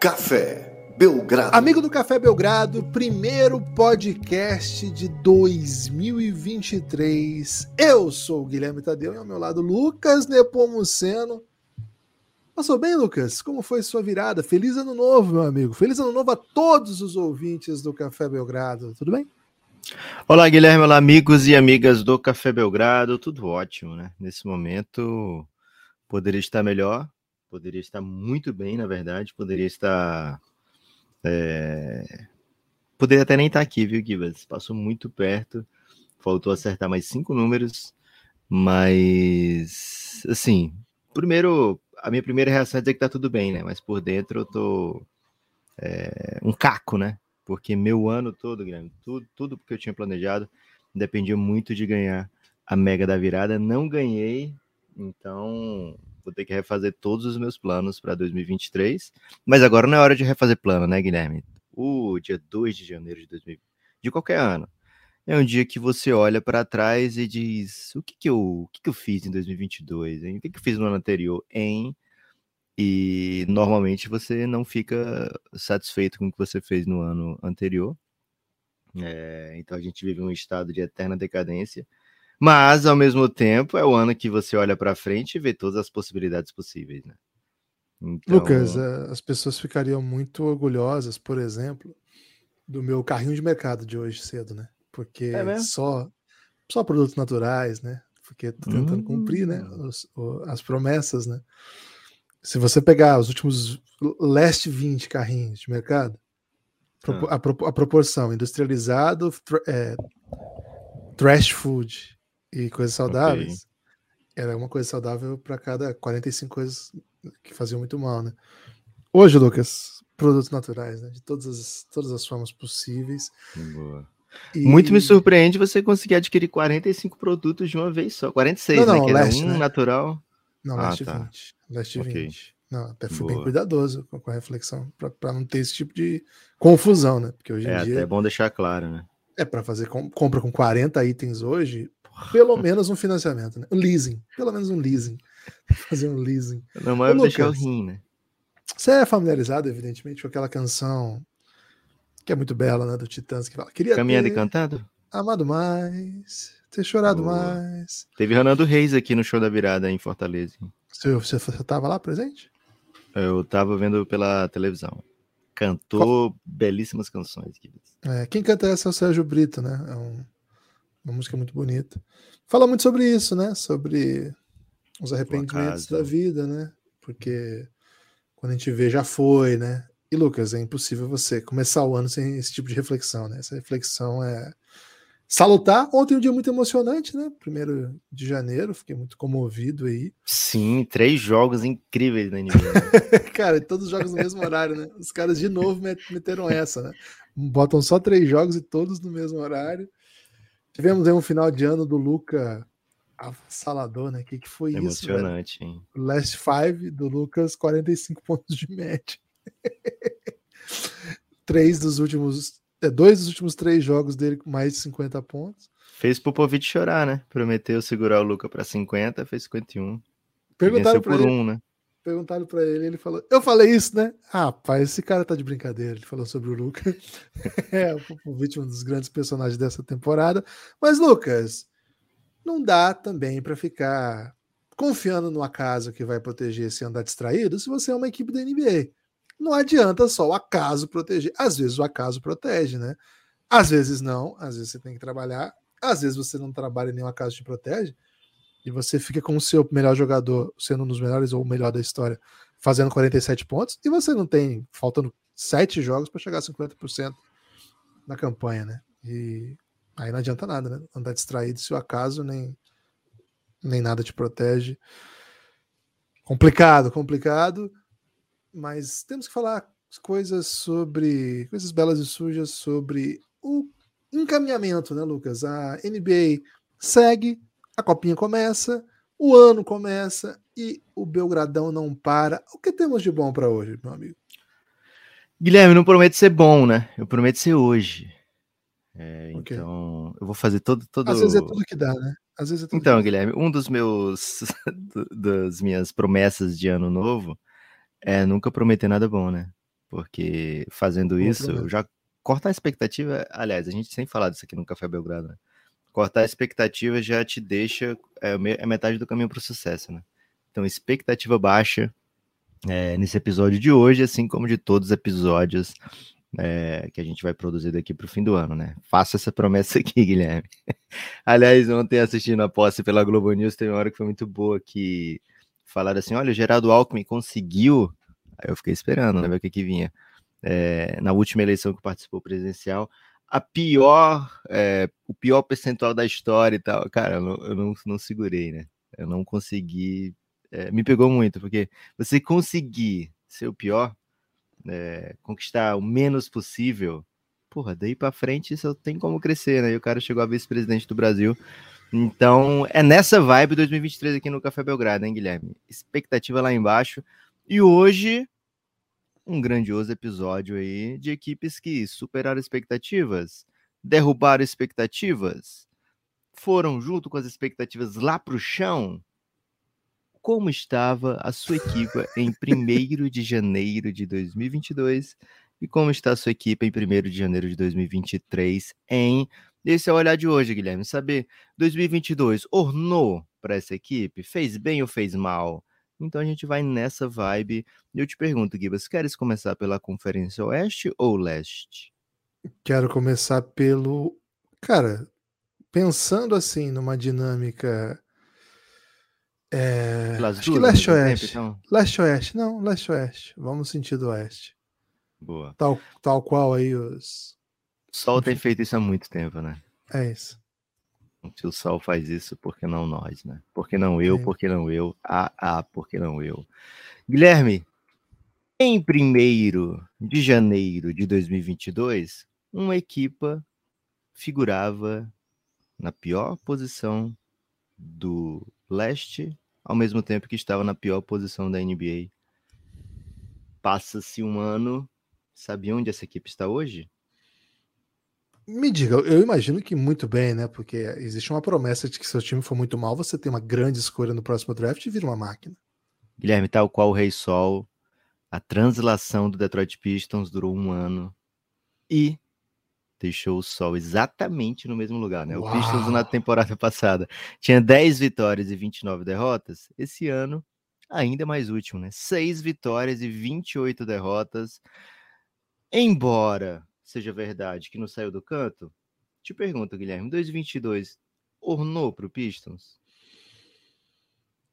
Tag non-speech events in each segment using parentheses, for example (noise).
Café Belgrado. Amigo do Café Belgrado, primeiro podcast de 2023. Eu sou o Guilherme Tadeu e ao meu lado Lucas Nepomuceno. Passou bem, Lucas? Como foi sua virada? Feliz ano novo, meu amigo. Feliz ano novo a todos os ouvintes do Café Belgrado. Tudo bem? Olá, Guilherme. Olá, amigos e amigas do Café Belgrado. Tudo ótimo, né? Nesse momento poderia estar melhor, poderia estar muito bem, na verdade, poderia estar. É... Poderia até nem estar aqui, viu, Gibas? Passou muito perto, faltou acertar mais cinco números, mas. Assim, primeiro, a minha primeira reação é dizer que tá tudo bem, né? Mas por dentro eu tô. É... um caco, né? Porque meu ano todo, Guilherme, tudo, tudo que eu tinha planejado dependia muito de ganhar a mega da virada. Não ganhei, então vou ter que refazer todos os meus planos para 2023. Mas agora não é hora de refazer plano, né, Guilherme? O dia 2 de janeiro de 2020, de qualquer ano, é um dia que você olha para trás e diz: o que, que, eu, o que, que eu fiz em 2022? Hein? O que, que eu fiz no ano anterior? Em. E normalmente você não fica satisfeito com o que você fez no ano anterior. É, então a gente vive um estado de eterna decadência. Mas, ao mesmo tempo, é o ano que você olha para frente e vê todas as possibilidades possíveis, né? Então... Lucas, eh, as pessoas ficariam muito orgulhosas, por exemplo, do meu carrinho de mercado de hoje cedo, né? Porque é só, só produtos naturais, né? Porque tô tentando hum. cumprir, né? Hum. Os, as promessas, né? Se você pegar os últimos last 20 carrinhos de mercado, ah. a, a, proporção industrializado, é, trash food e coisas saudáveis, okay. era uma coisa saudável para cada 45 coisas que faziam muito mal, né? Hoje, Lucas, produtos naturais, né? De todas as, todas as formas possíveis. Boa. E... Muito me surpreende você conseguir adquirir 45 produtos de uma vez só. 46, não, não, né? Leste, um né? natural. Não, ah, leste tá. 20. Leste okay. 20. Não, até fui Boa. bem cuidadoso com, a reflexão, para não ter esse tipo de confusão, né? Porque hoje em é, dia. É bom deixar claro, né? É, para fazer com, compra com 40 itens hoje, pelo menos um financiamento, né? Um leasing. Pelo menos um leasing. Fazer um leasing. Não, mas Ô, deixar o rim, né? Você é familiarizado, evidentemente, com aquela canção que é muito bela, né? Do Titãs, que fala. Queria Caminhando ter e cantado? Amado mais, ter chorado mais. Teve Ronaldo Reis aqui no show da virada em Fortaleza. Você, você, você tava lá presente? Eu tava vendo pela televisão. Cantou Qual? belíssimas canções. É, quem canta essa é o Sérgio Brito, né? É um uma música muito bonita. Fala muito sobre isso, né? Sobre os arrependimentos da vida, né? Porque quando a gente vê, já foi, né? E Lucas, é impossível você começar o ano sem esse tipo de reflexão, né? Essa reflexão é salutar. Ontem um dia muito emocionante, né? Primeiro de janeiro, fiquei muito comovido aí. Sim, três jogos incríveis na (laughs) NBA. Cara, todos os jogos no mesmo horário, né? Os caras de novo meteram essa, né? Botam só três jogos e todos no mesmo horário. Tivemos aí um final de ano do Luca Salador, né? O que, que foi Emocionante, isso? Emocionante, hein? Last Five do Lucas, 45 pontos de média. (laughs) três dos últimos. É, dois dos últimos três jogos dele com mais de 50 pontos. Fez Popovic chorar, né? Prometeu segurar o Luca para 50, fez 51. Perguntaram por ele, um, né? Perguntaram para ele, ele falou: Eu falei isso, né? Ah, rapaz, esse cara tá de brincadeira. Ele falou sobre o Lucas. (laughs) é, o vítima um dos grandes personagens dessa temporada. Mas, Lucas, não dá também para ficar confiando no acaso que vai proteger se andar distraído se você é uma equipe da NBA. Não adianta só o acaso proteger. Às vezes o acaso protege, né? Às vezes não, às vezes você tem que trabalhar, às vezes você não trabalha e nenhum acaso te protege e você fica com o seu melhor jogador sendo um dos melhores ou o melhor da história, fazendo 47 pontos, e você não tem, faltando sete jogos para chegar a 50% na campanha, né? E aí não adianta nada, né? Andar distraído se o acaso nem, nem nada te protege. Complicado, complicado, mas temos que falar coisas sobre, coisas belas e sujas sobre o encaminhamento, né, Lucas? A NBA segue a copinha começa, o ano começa e o Belgradão não para. O que temos de bom para hoje, meu amigo? Guilherme, não prometo ser bom, né? Eu prometo ser hoje. É, okay. Então, eu vou fazer todo, todo. Às vezes é tudo que dá, né? Às vezes é então, Guilherme, um dos meus (laughs) das minhas promessas de ano novo é nunca prometer nada bom, né? Porque fazendo isso, já cortar a expectativa. Aliás, a gente sem falar disso aqui no Café Belgrado, né? Cortar a expectativa já te deixa. É, é metade do caminho para o sucesso, né? Então, expectativa baixa é, nesse episódio de hoje, assim como de todos os episódios é, que a gente vai produzir daqui para o fim do ano, né? Faça essa promessa (laughs) aqui, Guilherme. Aliás, ontem assistindo a posse pela Globo News, teve uma hora que foi muito boa que falaram assim: olha, o Geraldo Alckmin conseguiu. Aí eu fiquei esperando, né? Ver o que, que vinha. É, na última eleição que participou presidencial, a pior, é, o pior percentual da história e tal. Cara, eu não, eu não, não segurei, né? Eu não consegui. É, me pegou muito, porque você conseguir ser o pior é, conquistar o menos possível, porra, daí para frente só tem como crescer, né? E o cara chegou a vice-presidente do Brasil. Então, é nessa vibe 2023 aqui no Café Belgrado, hein, Guilherme? Expectativa lá embaixo. E hoje, um grandioso episódio aí de equipes que superaram expectativas, derrubaram expectativas, foram junto com as expectativas lá pro chão como estava a sua equipe em 1 de janeiro de 2022 e como está a sua equipe em 1 de janeiro de 2023 em... Esse é o olhar de hoje, Guilherme. Saber 2022 ornou para essa equipe? Fez bem ou fez mal? Então a gente vai nessa vibe. E eu te pergunto, Gibas, queres começar pela Conferência Oeste ou Leste? Quero começar pelo. Cara, pensando assim numa dinâmica é, acho que leste-oeste. Então? Leste-oeste, não, leste-oeste. Vamos no sentido oeste. Boa. Tal, tal qual aí os. O Sol tem feito isso há muito tempo, né? É isso. Se o Sol faz isso, por que não nós, né? Por que não eu, é. por que não eu? Ah, ah, por que não eu? Guilherme, em 1 de janeiro de 2022, uma equipa figurava na pior posição do leste ao mesmo tempo que estava na pior posição da NBA. Passa-se um ano, sabe onde essa equipe está hoje? Me diga, eu imagino que muito bem, né? Porque existe uma promessa de que se seu time for muito mal, você tem uma grande escolha no próximo draft e vira uma máquina. Guilherme, tal qual o Rei Sol, a translação do Detroit Pistons durou um ano e deixou o Sol exatamente no mesmo lugar, né? Uau. O Pistons na temporada (laughs) passada tinha 10 vitórias e 29 derrotas. Esse ano, ainda mais útil, né? 6 vitórias e 28 derrotas. Embora seja verdade que não saiu do canto, te pergunto, Guilherme, 2022 ornou para o Pistons?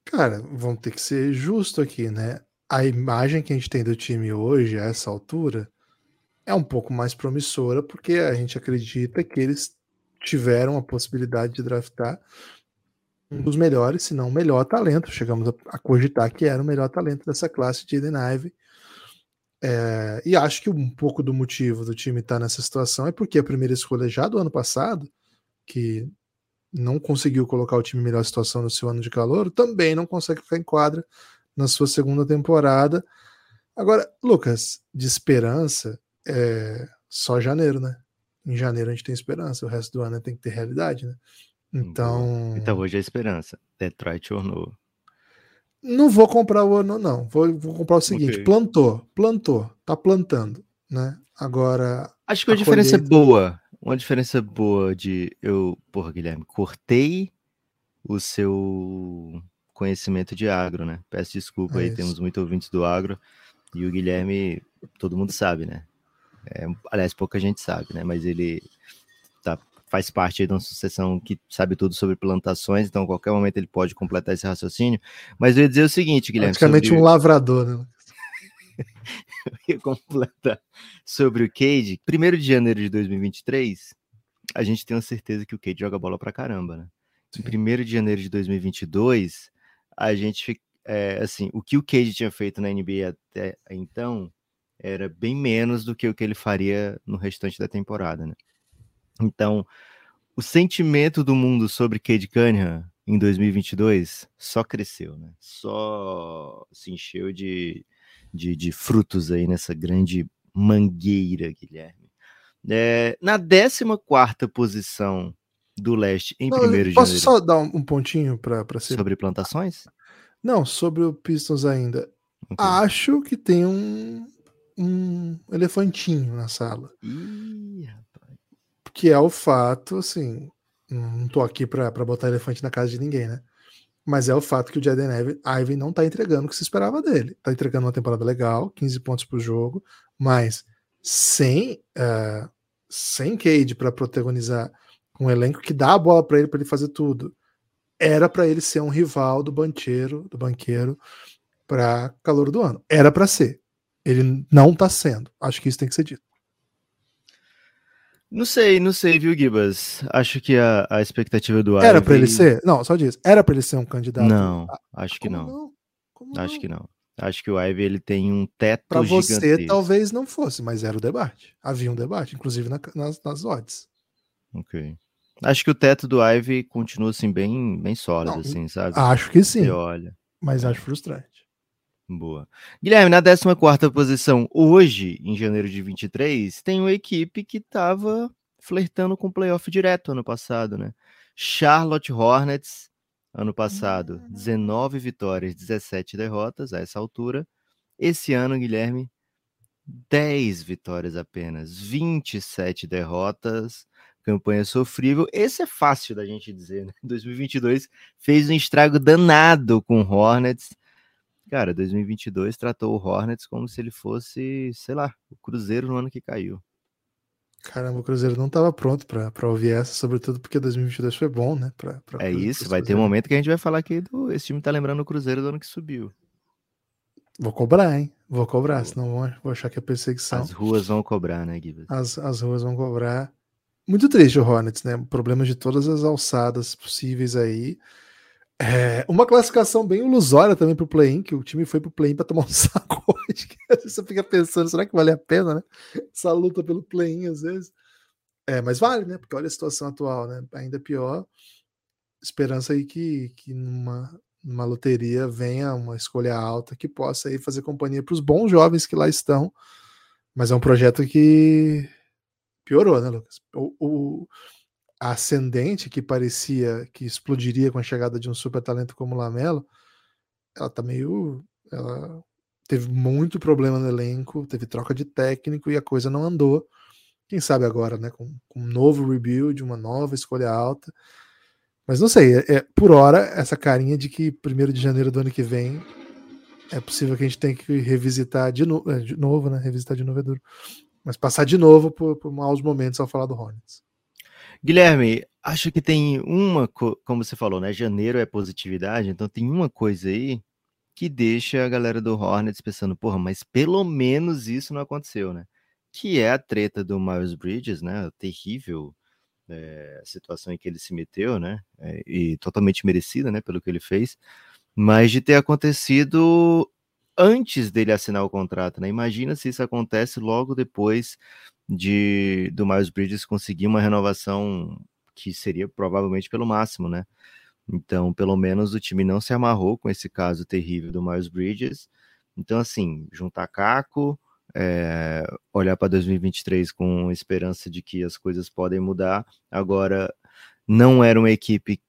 Cara, vamos ter que ser justo aqui, né? A imagem que a gente tem do time hoje, a essa altura, é um pouco mais promissora, porque a gente acredita que eles tiveram a possibilidade de draftar um dos melhores, se não o melhor talento. Chegamos a, cogitar que era o melhor talento dessa classe de Eden Ive. É, e acho que um pouco do motivo do time estar tá nessa situação é porque a primeira escolha já do ano passado, que não conseguiu colocar o time em melhor situação no seu ano de calor, também não consegue ficar em quadra na sua segunda temporada. Agora, Lucas, de esperança, é só janeiro, né? Em janeiro a gente tem esperança, o resto do ano tem que ter realidade, né? Então. Então hoje é esperança. Detroit ornou. Não vou comprar o ano, não. Vou, vou comprar o seguinte: okay. plantou, plantou, tá plantando, né? Agora. Acho que a, a diferença é colheita... é boa. Uma diferença boa de eu, porra, Guilherme, cortei o seu conhecimento de agro, né? Peço desculpa é aí, isso. temos muitos ouvintes do agro. E o Guilherme, todo mundo sabe, né? É, aliás, pouca gente sabe, né? Mas ele faz parte de uma sucessão que sabe tudo sobre plantações, então a qualquer momento ele pode completar esse raciocínio. Mas eu ia dizer o seguinte, Guilherme. Praticamente sobre... um lavrador, né? (laughs) eu ia completar sobre o Cade. Primeiro de janeiro de 2023, a gente tem uma certeza que o Cade joga bola pra caramba, né? Sim. Em de janeiro de 2022, a gente é, assim, o que o Cade tinha feito na NBA até então era bem menos do que o que ele faria no restante da temporada, né? Então, o sentimento do mundo sobre Cade Cunningham em 2022 só cresceu, né? Só se encheu de, de, de frutos aí nessa grande mangueira, Guilherme. É, na 14 posição do leste em Não, primeiro de Posso só dar um, pontinho para ser... Sobre plantações? Não, sobre o Pistons ainda. Okay. Acho que tem um, um elefantinho na sala. Ih, que é o fato, assim, não tô aqui para botar elefante na casa de ninguém, né? Mas é o fato que o Jaden Ivey não tá entregando o que se esperava dele. Tá entregando uma temporada legal, 15 pontos por jogo, mas sem uh, sem Cade para protagonizar um elenco que dá a bola para ele para ele fazer tudo. Era para ele ser um rival do banqueiro, do banqueiro para calor do ano. Era para ser. Ele não tá sendo. Acho que isso tem que ser dito. Não sei, não sei, viu, Gibas? Acho que a, a expectativa do Era para ele ser? Não, só diz. Era para ele ser um candidato? Não, acho que não. não? acho não? que não. Acho que o Ivy ele tem um teto Para você talvez não fosse, mas era o debate. Havia um debate, inclusive na, nas, nas odds. Ok. Acho que o teto do Ivy continua assim bem, bem sólido, não, assim, sabe? Acho que sim. Você olha. Mas acho frustrante. Boa. Guilherme, na 14 posição, hoje, em janeiro de 23, tem uma equipe que estava flertando com o playoff direto ano passado, né? Charlotte Hornets, ano passado, 19 vitórias, 17 derrotas a essa altura. Esse ano, Guilherme, 10 vitórias apenas, 27 derrotas, campanha sofrível. Esse é fácil da gente dizer, né? (laughs) 2022 fez um estrago danado com Hornets Cara, 2022 tratou o Hornets como se ele fosse, sei lá, o Cruzeiro no ano que caiu. Caramba, o Cruzeiro não estava pronto para ouvir essa, sobretudo porque 2022 foi bom, né? Pra, pra é isso, vai ter um momento que a gente vai falar que do, esse time tá lembrando o Cruzeiro do ano que subiu. Vou cobrar, hein? Vou cobrar, senão vou, vou achar que é perseguição. As ruas vão cobrar, né, Guilherme? As, as ruas vão cobrar. Muito triste o Hornets, né? Problemas de todas as alçadas possíveis aí. É, uma classificação bem ilusória também para o play-in, que o time foi para o play-in para tomar um (laughs) sacode. Você fica pensando, será que vale a pena, né? Essa luta pelo play-in às vezes. É, mas vale, né? Porque olha a situação atual, né? Ainda pior. Esperança aí que, que numa, numa loteria venha uma escolha alta que possa aí fazer companhia para os bons jovens que lá estão. Mas é um projeto que piorou, né, Lucas? O, o, ascendente que parecia que explodiria com a chegada de um super talento como o Lamelo, ela tá meio. Ela teve muito problema no elenco, teve troca de técnico e a coisa não andou. Quem sabe agora, né? Com, com um novo rebuild, uma nova escolha alta. Mas não sei, é, é, por hora, essa carinha de que primeiro de janeiro do ano que vem é possível que a gente tenha que revisitar de, no, é, de novo, né? Revisitar de novo é duro. Mas passar de novo por, por maus momentos ao falar do Hornets. Guilherme, acho que tem uma, como você falou, né? Janeiro é positividade, então tem uma coisa aí que deixa a galera do Hornets pensando, porra, mas pelo menos isso não aconteceu, né? Que é a treta do Miles Bridges, né? Terrível é, situação em que ele se meteu, né? É, e totalmente merecida, né? Pelo que ele fez, mas de ter acontecido antes dele assinar o contrato, né? Imagina se isso acontece logo depois de do Miles Bridges conseguir uma renovação que seria provavelmente pelo máximo, né? Então, pelo menos o time não se amarrou com esse caso terrível do Miles Bridges. Então, assim, juntar Caco, é, olhar para 2023 com esperança de que as coisas podem mudar. Agora, não era uma equipe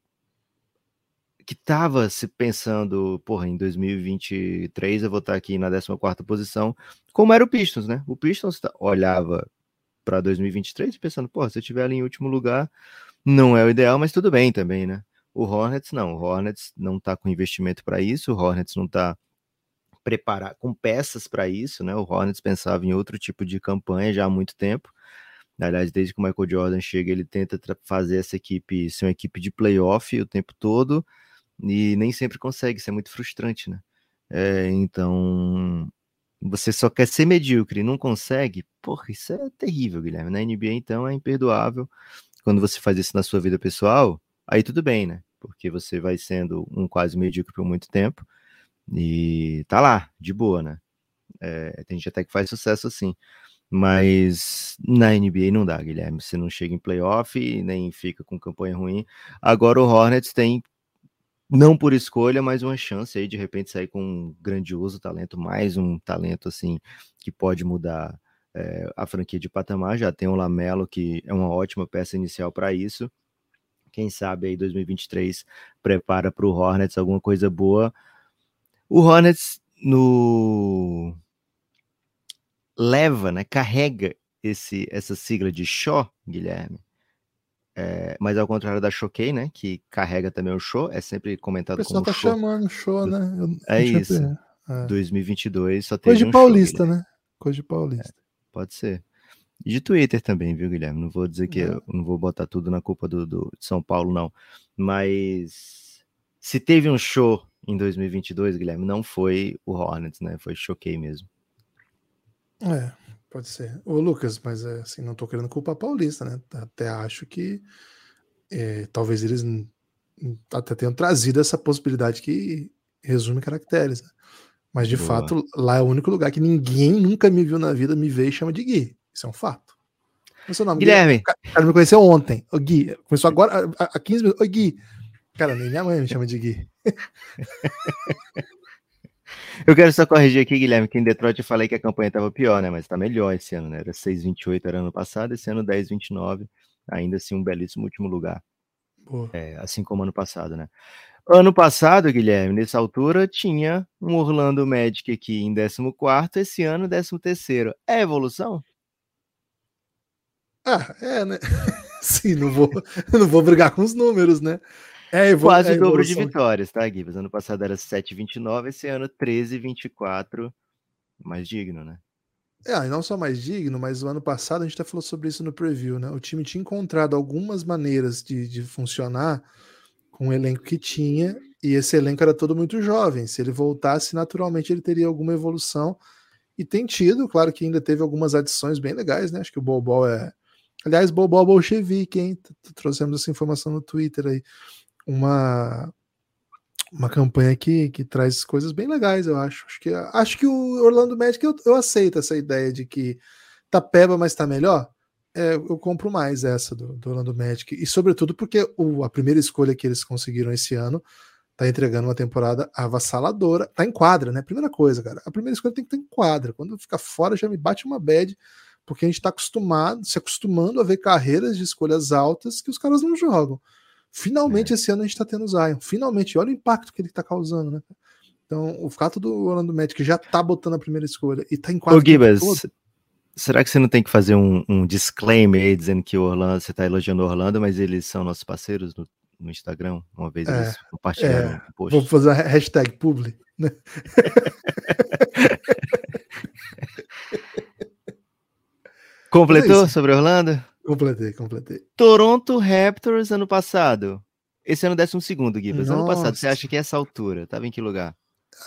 que estava se pensando, porra, em 2023 eu vou estar aqui na 14 posição, como era o Pistons, né? O Pistons olhava para 2023 pensando, porra, se eu estiver ali em último lugar, não é o ideal, mas tudo bem também, né? O Hornets não, o Hornets não está com investimento para isso, o Hornets não está preparado com peças para isso, né? O Hornets pensava em outro tipo de campanha já há muito tempo. Aliás, desde que o Michael Jordan chega, ele tenta fazer essa equipe ser uma equipe de playoff o tempo todo e nem sempre consegue, isso é muito frustrante, né? É, então, você só quer ser medíocre e não consegue, porra, isso é terrível, Guilherme. Na NBA, então, é imperdoável. Quando você faz isso na sua vida pessoal, aí tudo bem, né? Porque você vai sendo um quase medíocre por muito tempo e tá lá, de boa, né? É, tem gente até que faz sucesso assim. Mas na NBA não dá, Guilherme. Você não chega em playoff, nem fica com campanha ruim. Agora o Hornets tem não por escolha, mas uma chance aí de repente sair com um grandioso talento, mais um talento assim que pode mudar é, a franquia de patamar. Já tem o Lamelo, que é uma ótima peça inicial para isso. Quem sabe aí 2023 prepara para o Hornets alguma coisa boa. O Hornets no leva, né, carrega esse, essa sigla de show, Guilherme. É, mas ao contrário da Choquei, né, que carrega também o show, é sempre comentado como O pessoal tá show. chamando show, né? Eu, é isso. É. 2022 só tem Coisa de um paulista, show, né? Coisa de paulista. É, pode ser. E de Twitter também, viu, Guilherme? Não vou dizer que eu não vou botar tudo na culpa do, do, de São Paulo, não. Mas se teve um show em 2022, Guilherme, não foi o Hornets, né? Foi choquei mesmo. É, pode ser. Ô, Lucas, mas é, assim, não tô querendo culpar paulista, né? Até acho que é, talvez eles até tenham trazido essa possibilidade que resume caracteres. Né? Mas de Boa. fato, lá é o único lugar que ninguém nunca me viu na vida, me vê e chama de Gui. Isso é um fato. O seu nome? Guilherme. O cara me conheceu ontem. O Gui. Começou agora, há 15 minutos. O Gui. Cara, nem minha mãe me chama de Gui. (laughs) Eu quero só corrigir aqui, Guilherme, que em Detroit eu falei que a campanha estava pior, né? Mas está melhor esse ano, né? Era 6,28 era ano passado, esse ano 10,29. Ainda assim, um belíssimo último lugar. É, assim como ano passado, né? Ano passado, Guilherme, nessa altura, tinha um Orlando Magic aqui em 14, esse ano 13. É evolução? Ah, é, né? (laughs) Sim, não vou, (laughs) não vou brigar com os números, né? É Quase é o dobro de vitórias, tá, Guilherme? Ano passado era 7,29, esse ano 13,24. Mais digno, né? É, e não só mais digno, mas o ano passado a gente até falou sobre isso no preview, né? O time tinha encontrado algumas maneiras de, de funcionar com o elenco que tinha, e esse elenco era todo muito jovem. Se ele voltasse, naturalmente ele teria alguma evolução. E tem tido, claro que ainda teve algumas adições bem legais, né? Acho que o Bobol é. Aliás, Bobol bolchevique, hein? Trouxemos essa informação no Twitter aí. Uma, uma campanha que, que traz coisas bem legais, eu acho. Acho que, acho que o Orlando Magic eu, eu aceito essa ideia de que tá peba, mas tá melhor é, eu compro mais essa do, do Orlando Magic. E sobretudo porque o, a primeira escolha que eles conseguiram esse ano tá entregando uma temporada avassaladora. Tá em quadra, né? Primeira coisa, cara. A primeira escolha tem que estar em quadra. Quando fica fora, já me bate uma bad, porque a gente tá acostumado, se acostumando a ver carreiras de escolhas altas que os caras não jogam. Finalmente, é. esse ano a gente tá tendo Zion. Finalmente, olha o impacto que ele tá causando, né? Então, o fato do Orlando Magic já tá botando a primeira escolha e tá em quadra. Ô, Gibas, Será que você não tem que fazer um, um disclaimer aí dizendo que o Orlando, você está elogiando o Orlando, mas eles são nossos parceiros no, no Instagram? Uma vez é, eles compartilharam é, um post. Vou fazer a hashtag publi. Né? (laughs) Completou é sobre Orlando? Completei, completei. Toronto Raptors ano passado. Esse ano décimo segundo, Gibas. Ano passado, você acha que essa altura? Tava em que lugar?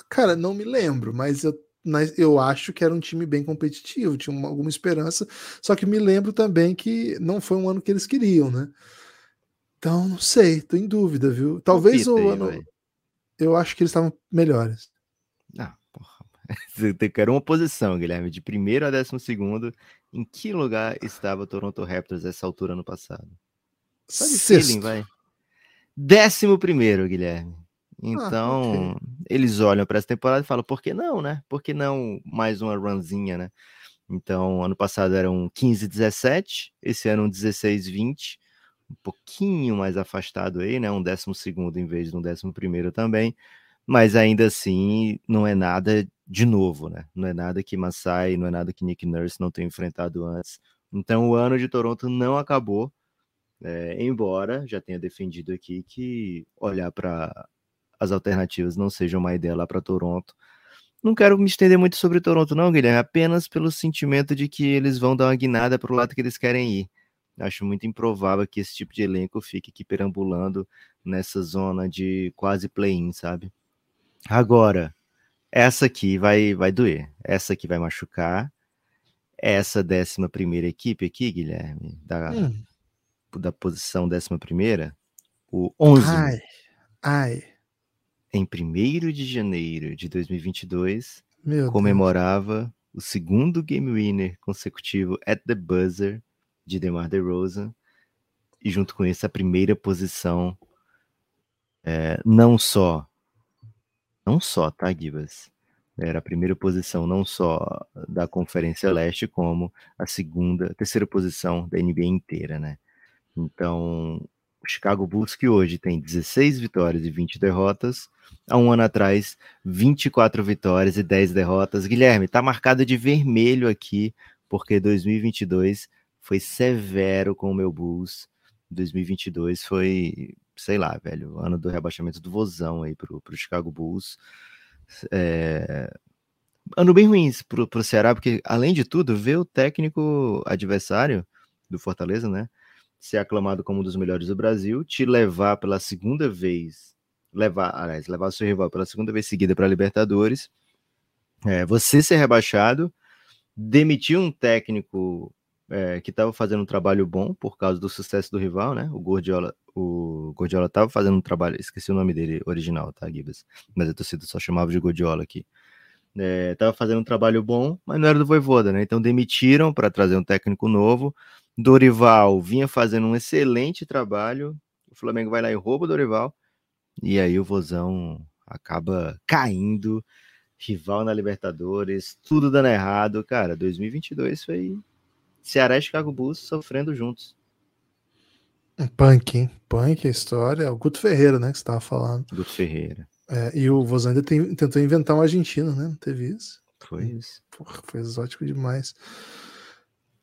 Cara, não me lembro, mas eu mas eu acho que era um time bem competitivo, tinha uma, alguma esperança. Só que me lembro também que não foi um ano que eles queriam, né? Então, não sei, tô em dúvida, viu? Talvez o ano. Eu acho que eles estavam melhores. Ah, porra. (laughs) Você quer uma posição, Guilherme, de primeiro a décimo segundo. Em que lugar estava o Toronto Raptors essa altura no passado? Sabe feeling, vai. Décimo primeiro, Guilherme. Então, ah, okay. eles olham para essa temporada e falam, por que não, né? Por que não mais uma runzinha, né? Então, ano passado eram 15, 17, esse ano um 16, 20, um pouquinho mais afastado aí, né? Um décimo segundo em vez de um décimo primeiro também, mas ainda assim não é nada de novo, né? Não é nada que Masai, não é nada que Nick Nurse não tenha enfrentado antes. Então, o ano de Toronto não acabou, é, embora já tenha defendido aqui que olhar para as alternativas não sejam uma ideia lá para Toronto. Não quero me estender muito sobre Toronto, não, Guilherme, apenas pelo sentimento de que eles vão dar uma guinada para o lado que eles querem ir. Acho muito improvável que esse tipo de elenco fique aqui perambulando nessa zona de quase play-in, sabe? Agora, essa aqui vai, vai doer, essa aqui vai machucar. Essa décima primeira equipe aqui, Guilherme, da, hum. da posição décima primeira, o 11. Ai, ai em 1 de janeiro de 2022, Meu comemorava Deus. o segundo game winner consecutivo at the buzzer de DeMar DeRozan, e junto com isso a primeira posição, é, não só, não só, tá, Gibas? Era a primeira posição não só da Conferência Leste, como a segunda, terceira posição da NBA inteira, né? Então, O Chicago Bulls, que hoje tem 16 vitórias e 20 derrotas, há um ano atrás, 24 vitórias e 10 derrotas. Guilherme, tá marcado de vermelho aqui, porque 2022 foi severo com o meu Bulls. 2022 foi, sei lá, velho, ano do rebaixamento do Vozão aí pro, pro Chicago Bulls. É... Ano bem ruim pro, pro Ceará, porque, além de tudo, ver o técnico adversário do Fortaleza, né? Ser aclamado como um dos melhores do Brasil, te levar pela segunda vez, levar, aliás, levar o seu rival pela segunda vez seguida para Libertadores, é, você ser rebaixado, demitir um técnico é, que estava fazendo um trabalho bom por causa do sucesso do rival, né? O Gordiola, o Gordiola estava fazendo um trabalho, esqueci o nome dele original, tá, Gibas? Mas a torcida só chamava de Gordiola aqui. É, fazendo um trabalho bom, mas não era do Voivoda, né? Então demitiram para trazer um técnico novo. Dorival vinha fazendo um excelente trabalho. O Flamengo vai lá e rouba o Dorival. E aí o Vozão acaba caindo. Rival na Libertadores, tudo dando errado. Cara, 2022 foi Ceará e Chicago Bulls sofrendo juntos. Punk, hein? Punk a história. O Guto Ferreira, né? Que você tava falando. Guto Ferreira. É, e o tem, tentou inventar um argentino, né? Não teve isso? Foi isso. Porra, foi exótico demais.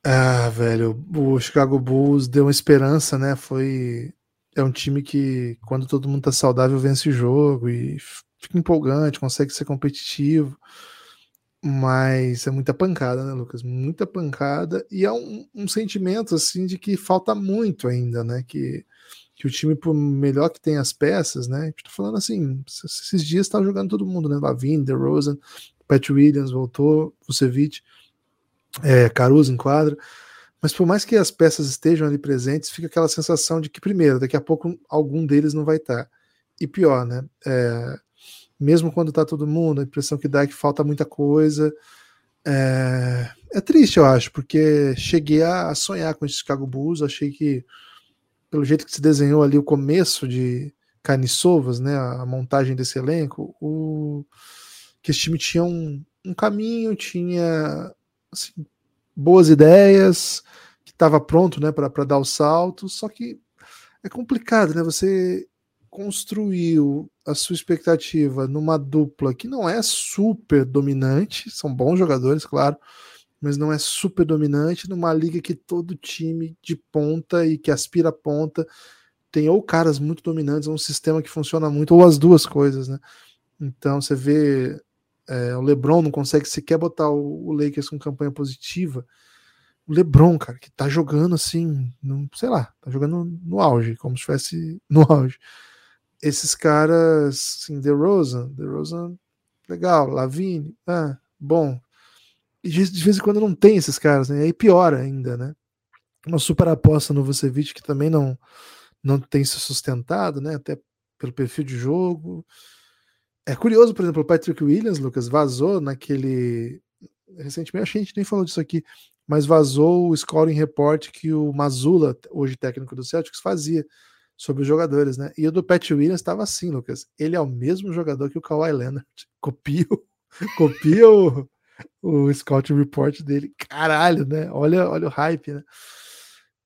Ah, velho, o Chicago Bulls deu uma esperança, né? Foi. É um time que, quando todo mundo tá saudável, vence o jogo e fica empolgante, consegue ser competitivo. Mas é muita pancada, né, Lucas? Muita pancada. E é um, um sentimento, assim, de que falta muito ainda, né? Que, que o time, por melhor que tem as peças, né? A gente tá falando assim, esses dias tá jogando todo mundo, né? Lavin, DeRozan, Pat Williams voltou, Vucevic, é, Caruso em quadra. Mas por mais que as peças estejam ali presentes, fica aquela sensação de que, primeiro, daqui a pouco algum deles não vai estar. E pior, né? É, mesmo quando tá todo mundo, a impressão que dá é que falta muita coisa. É, é triste, eu acho, porque cheguei a sonhar com esse Chicago Bulls, achei que, pelo jeito que se desenhou ali o começo de Carniçovas, né, a montagem desse elenco, o, que esse time tinha um, um caminho, tinha assim, boas ideias, que estava pronto né, para dar o salto, só que é complicado, né? Você construiu a sua expectativa numa dupla que não é super dominante, são bons jogadores, claro, mas não é super dominante, numa liga que todo time de ponta e que aspira a ponta tem ou caras muito dominantes, ou um sistema que funciona muito, ou as duas coisas, né? Então você vê é, o LeBron não consegue sequer botar o, o Lakers com campanha positiva. O LeBron, cara, que tá jogando assim, não, sei lá, tá jogando no auge, como se estivesse no auge esses caras, assim, DeRozan, DeRozan, legal, Lavine, ah, bom. E de, vez em quando não tem esses caras, né? Aí piora ainda, né? Uma super aposta no Vucevic que também não, não tem se sustentado, né? Até pelo perfil de jogo. É curioso, por exemplo, o Patrick Williams, Lucas, vazou naquele. Recentemente, acho que a gente nem falou disso aqui, mas vazou o scoring report que o Mazula, hoje técnico do Celtics, fazia sobre os jogadores, né? E o do Pat Williams estava assim, Lucas. Ele é o mesmo jogador que o Kawhi Leonard. (laughs) Copia, copia o, o Scout Report dele. Caralho, né? Olha, olha o hype, né?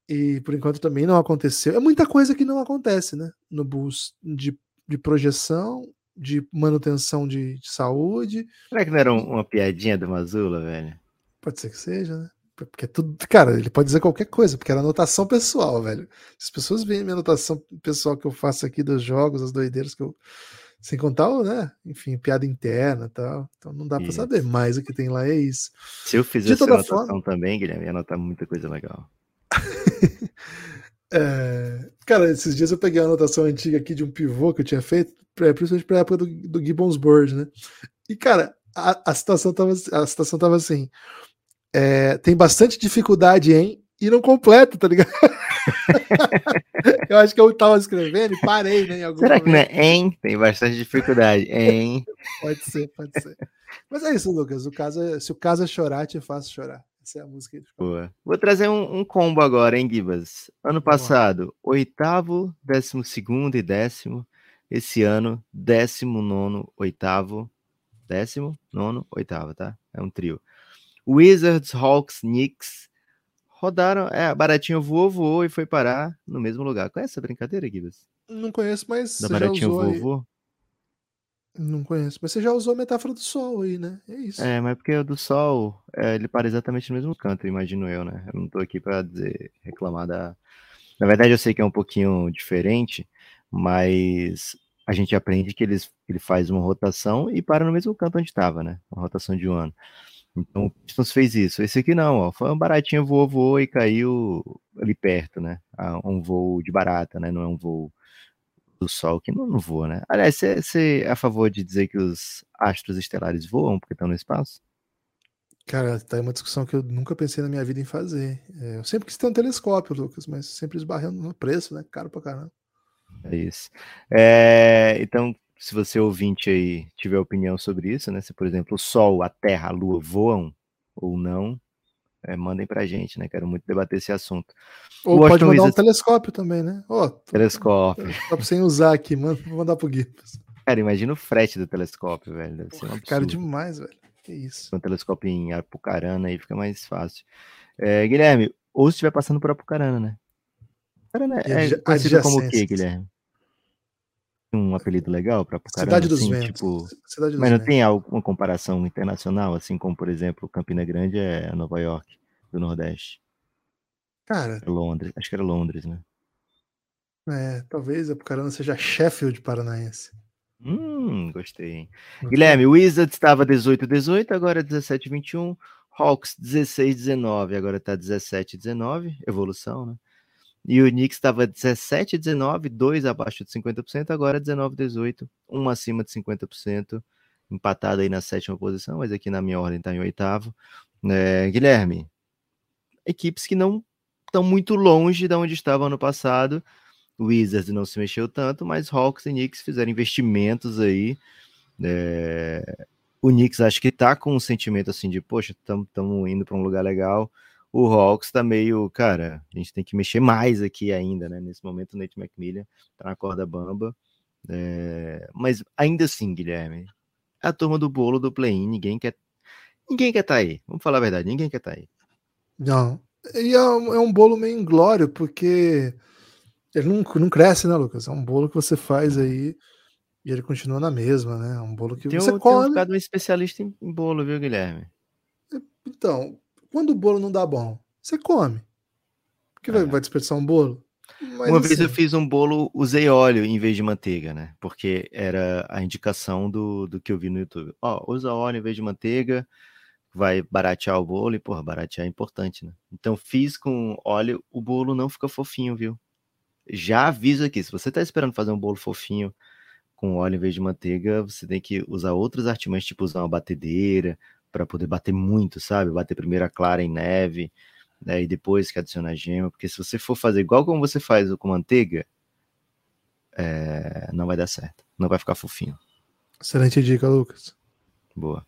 E por enquanto também não aconteceu. É muita coisa que não acontece, né? No Bulls de, de projeção, de manutenção de, de saúde. Será que não era uma piadinha do Mazula, velho? Pode ser que seja, né? Porque é tudo, cara, ele pode dizer qualquer coisa, porque era anotação pessoal, velho. As pessoas veem minha anotação pessoal que eu faço aqui dos jogos, as doideiras que eu. Sem contar, né? Enfim, piada interna e tal. Então não dá para saber, mas o que tem lá é isso. Se eu fizesse anotação forma... também, Guilherme, ia anotar muita coisa legal. (laughs) é... Cara, esses dias eu peguei a anotação antiga aqui de um pivô que eu tinha feito, principalmente pra época do, do Gibbons Bird, né? E, cara, a, a, situação tava, a situação tava assim é, tem bastante dificuldade em e não completa, tá ligado? (laughs) eu acho que eu tava escrevendo e parei, né? Será momento. que não é em? Tem bastante dificuldade. Em. pode ser, pode ser. Mas é isso, Lucas. O caso é, se o caso é chorar, te faço chorar. Essa é a música aí. Boa. Vou trazer um, um, combo agora, hein, Gibas? Ano passado, oitavo, décimo segundo e décimo. Esse ano, décimo nono, oitavo. Décimo, nono, oitavo, tá? É um trio. Wizards, Hawks, Knicks, rodaram. É, a baratinha voou, voou e foi parar no mesmo lugar. Conhece essa brincadeira, Gibas? Não conheço, mas. Da baratinha voou, voou? Não conheço, mas você já usou a metáfora do sol aí, né? É isso. É, mas porque o do sol, é, ele para exatamente no mesmo canto, imagino eu, né? Eu não tô aqui para dizer, reclamar da. Na verdade, eu sei que é um pouquinho diferente, mas a gente aprende que eles, ele faz uma rotação e para no mesmo canto onde estava, né? Uma rotação de um ano. Então o Pistons fez isso. Esse aqui não, ó, foi uma baratinha, voou, voou e caiu ali perto, né? Um voo de barata, né? Não é um voo do Sol que não, não voa, né? Aliás, você é a favor de dizer que os astros estelares voam porque estão no espaço? Cara, tá aí uma discussão que eu nunca pensei na minha vida em fazer. É, eu sempre quis ter um telescópio, Lucas, mas sempre esbarrando no preço, né? Caro pra caramba. É isso. É, então, se você ouvinte aí tiver opinião sobre isso, né? Se, por exemplo, o Sol, a Terra, a Lua voam ou não, é, mandem pra gente, né? Quero muito debater esse assunto. Ou pode mandar Wizards... um telescópio também, né? Oh, telescópio. (laughs) Telescópio sem usar aqui, mano. Vou mandar pro Gui. Cara, imagina o frete do telescópio, velho. Deve ser um Caro demais, velho. Que isso. Um telescópio em Apucarana aí fica mais fácil. É, Guilherme, ou se estiver passando por Apucarana, né? Apucarana é, é conhecido como o quê, Guilherme? Um apelido legal para? Cidade dos assim, Ventos. Tipo... Cidade dos mas não Ventos. tem alguma comparação internacional, assim como, por exemplo, Campina Grande é Nova York, do Nordeste? Cara. É Londres, acho que era Londres, né? É, talvez Apucarana seja Sheffield paranaense. Hum, gostei. Hein? Guilherme, Wizards estava 18-18, agora é 17-21. Hawks 16-19, agora está 17-19. Evolução, né? E o Knicks estava 17 19, 2 abaixo de 50%, agora 19 18, 1 acima de 50%, empatado aí na sétima posição, mas aqui na minha ordem está em oitavo. É, Guilherme, equipes que não estão muito longe de onde estavam ano passado. Wizards não se mexeu tanto, mas Hawks e Knicks fizeram investimentos aí. É, o Knicks acho que está com um sentimento assim de, poxa, estamos indo para um lugar legal o Hawks tá meio, cara, a gente tem que mexer mais aqui ainda, né? Nesse momento o Nate McMillan tá na corda bamba. É... Mas ainda assim, Guilherme, a turma do bolo do play-in, ninguém quer. Ninguém quer tá aí. Vamos falar a verdade, ninguém quer tá aí. Não. E é um, é um bolo meio inglório, porque ele não, não cresce, né, Lucas? É um bolo que você faz aí e ele continua na mesma, né? É um bolo que tem você um, come. Tem um especialista em, em bolo, viu, Guilherme? Então, quando o bolo não dá bom, você come. Porque é. vai, vai desperdiçar um bolo? Mas Uma assim... vez eu fiz um bolo, usei óleo em vez de manteiga, né? Porque era a indicação do, do que eu vi no YouTube. Ó, usa óleo em vez de manteiga, vai baratear o bolo, e, porra, baratear é importante, né? Então fiz com óleo, o bolo não fica fofinho, viu? Já aviso aqui, se você tá esperando fazer um bolo fofinho com óleo em vez de manteiga, você tem que usar outros artimanhos, tipo usar uma batedeira, para poder bater muito, sabe? Bater primeiro a clara em neve, né? e depois que adicionar gema, porque se você for fazer igual como você faz com manteiga, é... não vai dar certo, não vai ficar fofinho. Excelente dica, Lucas. Boa.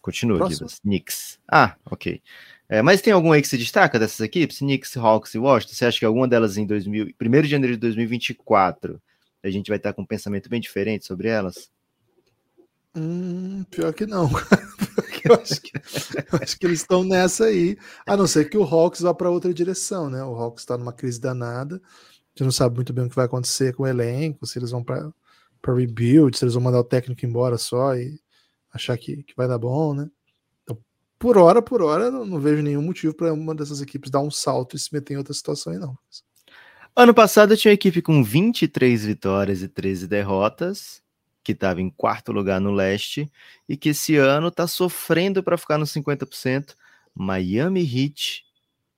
Continua, Gibas. Knicks. Ah, ok. É, mas tem algum aí que se destaca dessas equipes? Knicks, Hawks e Washington? Você acha que alguma delas em 2000, 1 de janeiro de 2024 a gente vai estar com um pensamento bem diferente sobre elas? Hum, pior que não. (laughs) eu, acho que, eu acho que eles estão nessa aí. A não ser que o Hawks vá para outra direção, né? O Hawks está numa crise danada. A gente não sabe muito bem o que vai acontecer com o elenco, se eles vão para rebuild, se eles vão mandar o técnico embora só e achar que, que vai dar bom, né? Então, por hora, por hora, não, não vejo nenhum motivo para uma dessas equipes dar um salto e se meter em outra situação aí, não. Ano passado tinha equipe com 23 vitórias e 13 derrotas que estava em quarto lugar no leste e que esse ano está sofrendo para ficar nos 50%. Miami Heat,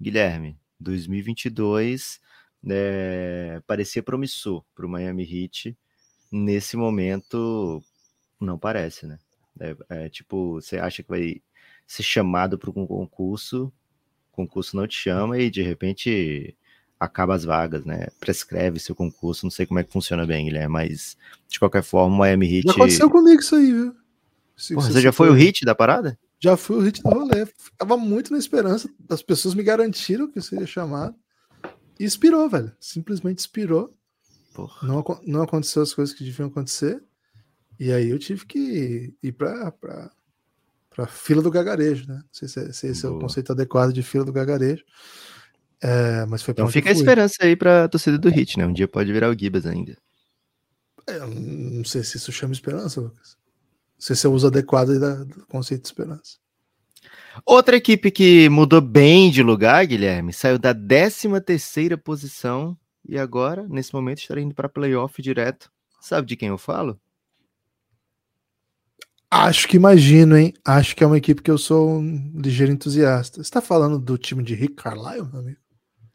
Guilherme, 2022 é, parecia promissor para o Miami Heat. Nesse momento, não parece, né? É, é, tipo, você acha que vai ser chamado para um concurso, concurso não te chama e de repente acaba as vagas, né? Prescreve seu concurso, não sei como é que funciona bem, Guilherme, mas de qualquer forma, o Miami Heat. Já aconteceu comigo isso aí, viu? Porra, você já foi o hit da parada? Já fui o hit do rolê. Tava muito na esperança. As pessoas me garantiram que eu seria chamado. E expirou, velho. Simplesmente expirou. Não, não aconteceu as coisas que deviam acontecer. E aí eu tive que ir pra, pra, para fila do gagarejo, né? Não sei se, se esse Boa. é o conceito adequado de fila do gagarejo. É, mas foi então fica a esperança aí para torcida do Hit, né? Um dia pode virar o Gibas ainda. É, não sei se isso chama esperança, Lucas. Não sei se é o uso adequado do conceito de esperança. Outra equipe que mudou bem de lugar, Guilherme, saiu da 13 terceira posição e agora, nesse momento, está indo para playoff direto. Sabe de quem eu falo? Acho que imagino, hein? Acho que é uma equipe que eu sou um ligeiro entusiasta. Você está falando do time de Rick Carlisle, meu amigo?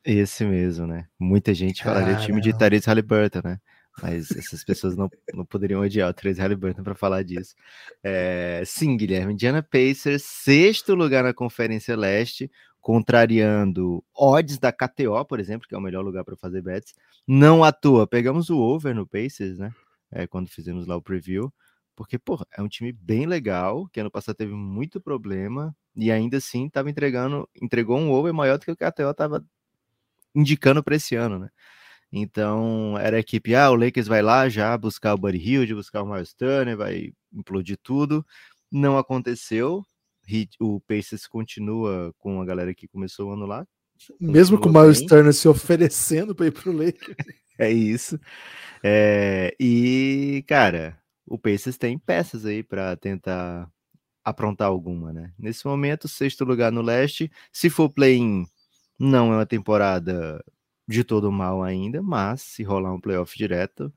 Esse mesmo, né? Muita gente falaria time de Therese Halliburton, né? Mas essas pessoas não, não poderiam odiar o Therese Halliburton para falar disso. É, sim, Guilherme, Indiana Pacers, sexto lugar na Conferência Leste, contrariando odds da KTO, por exemplo, que é o melhor lugar para fazer bets. Não à toa, pegamos o over no Pacers, né? É, quando fizemos lá o preview. Porque, pô, é um time bem legal, que ano passado teve muito problema, e ainda assim estava entregando, entregou um over maior do que o KTO estava indicando para esse ano, né? Então, era a equipe, ah, o Lakers vai lá já buscar o Buddy Hield, buscar o Miles Turner, vai implodir tudo. Não aconteceu. O Pacers continua com a galera que começou o ano lá. Mesmo com o Miles Turner se oferecendo para ir para o Lakers. (laughs) É isso. É, e, cara, o Pacers tem peças aí para tentar aprontar alguma, né? Nesse momento, sexto lugar no leste. Se for play-in, não é uma temporada de todo mal ainda, mas se rolar um playoff direto,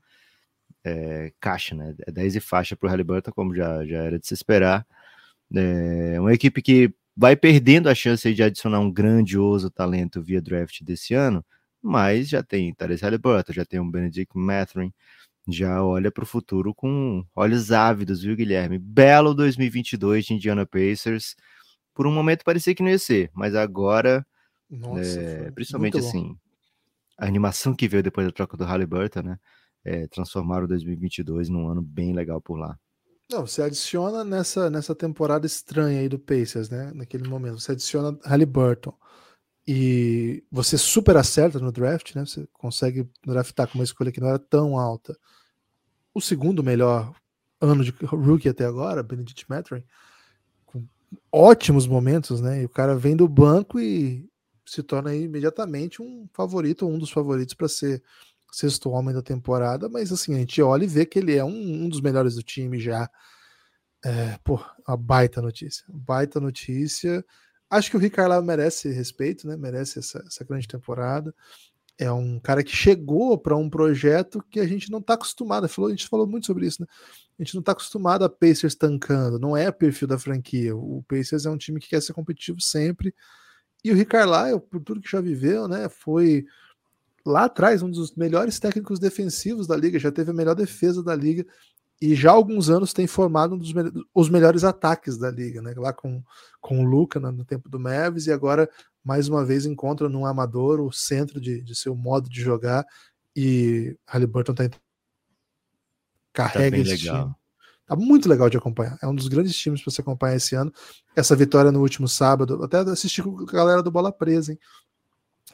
é, caixa, né? É 10 e faixa para o Halliburton, como já, já era de se esperar. É uma equipe que vai perdendo a chance de adicionar um grandioso talento via draft desse ano, mas já tem Therese Halliburton, já tem um Benedict Mathurin, já olha para o futuro com olhos ávidos, viu, Guilherme? Belo 2022 de Indiana Pacers. Por um momento parecia que não ia ser, mas agora, Nossa, é, principalmente assim, a animação que veio depois da troca do Halliburton, né? É, transformaram 2022 num ano bem legal por lá. Não, você adiciona nessa, nessa temporada estranha aí do Pacers, né? Naquele momento, você adiciona Halliburton e você super acerta no draft, né? Você consegue draftar com uma escolha que não era tão alta. O segundo melhor ano de (laughs) rookie até agora, Benedict Mathurin, com ótimos momentos, né? E o cara vem do banco e se torna imediatamente um favorito, um dos favoritos para ser sexto homem da temporada, mas assim, a gente olha e vê que ele é um, um dos melhores do time já. É, pô, uma baita notícia. Baita notícia. Acho que o Ricardo merece respeito, né? Merece essa, essa grande temporada. É um cara que chegou para um projeto que a gente não está acostumado. A gente falou muito sobre isso, né? A gente não está acostumado a Pacers tancando, não é perfil da franquia. O Pacers é um time que quer ser competitivo sempre. E o Ricardo Lyle, por tudo que já viveu, né, foi lá atrás um dos melhores técnicos defensivos da liga, já teve a melhor defesa da liga e já há alguns anos tem formado um dos me os melhores ataques da liga, né? Lá com, com o Luca no, no tempo do Mavis e agora mais uma vez encontra no amador o centro de, de seu modo de jogar e Halliburton tá carrega tá esse legal. time. Tá muito legal de acompanhar. É um dos grandes times para você acompanhar esse ano. Essa vitória no último sábado, até assisti com a galera do Bola Presa, hein?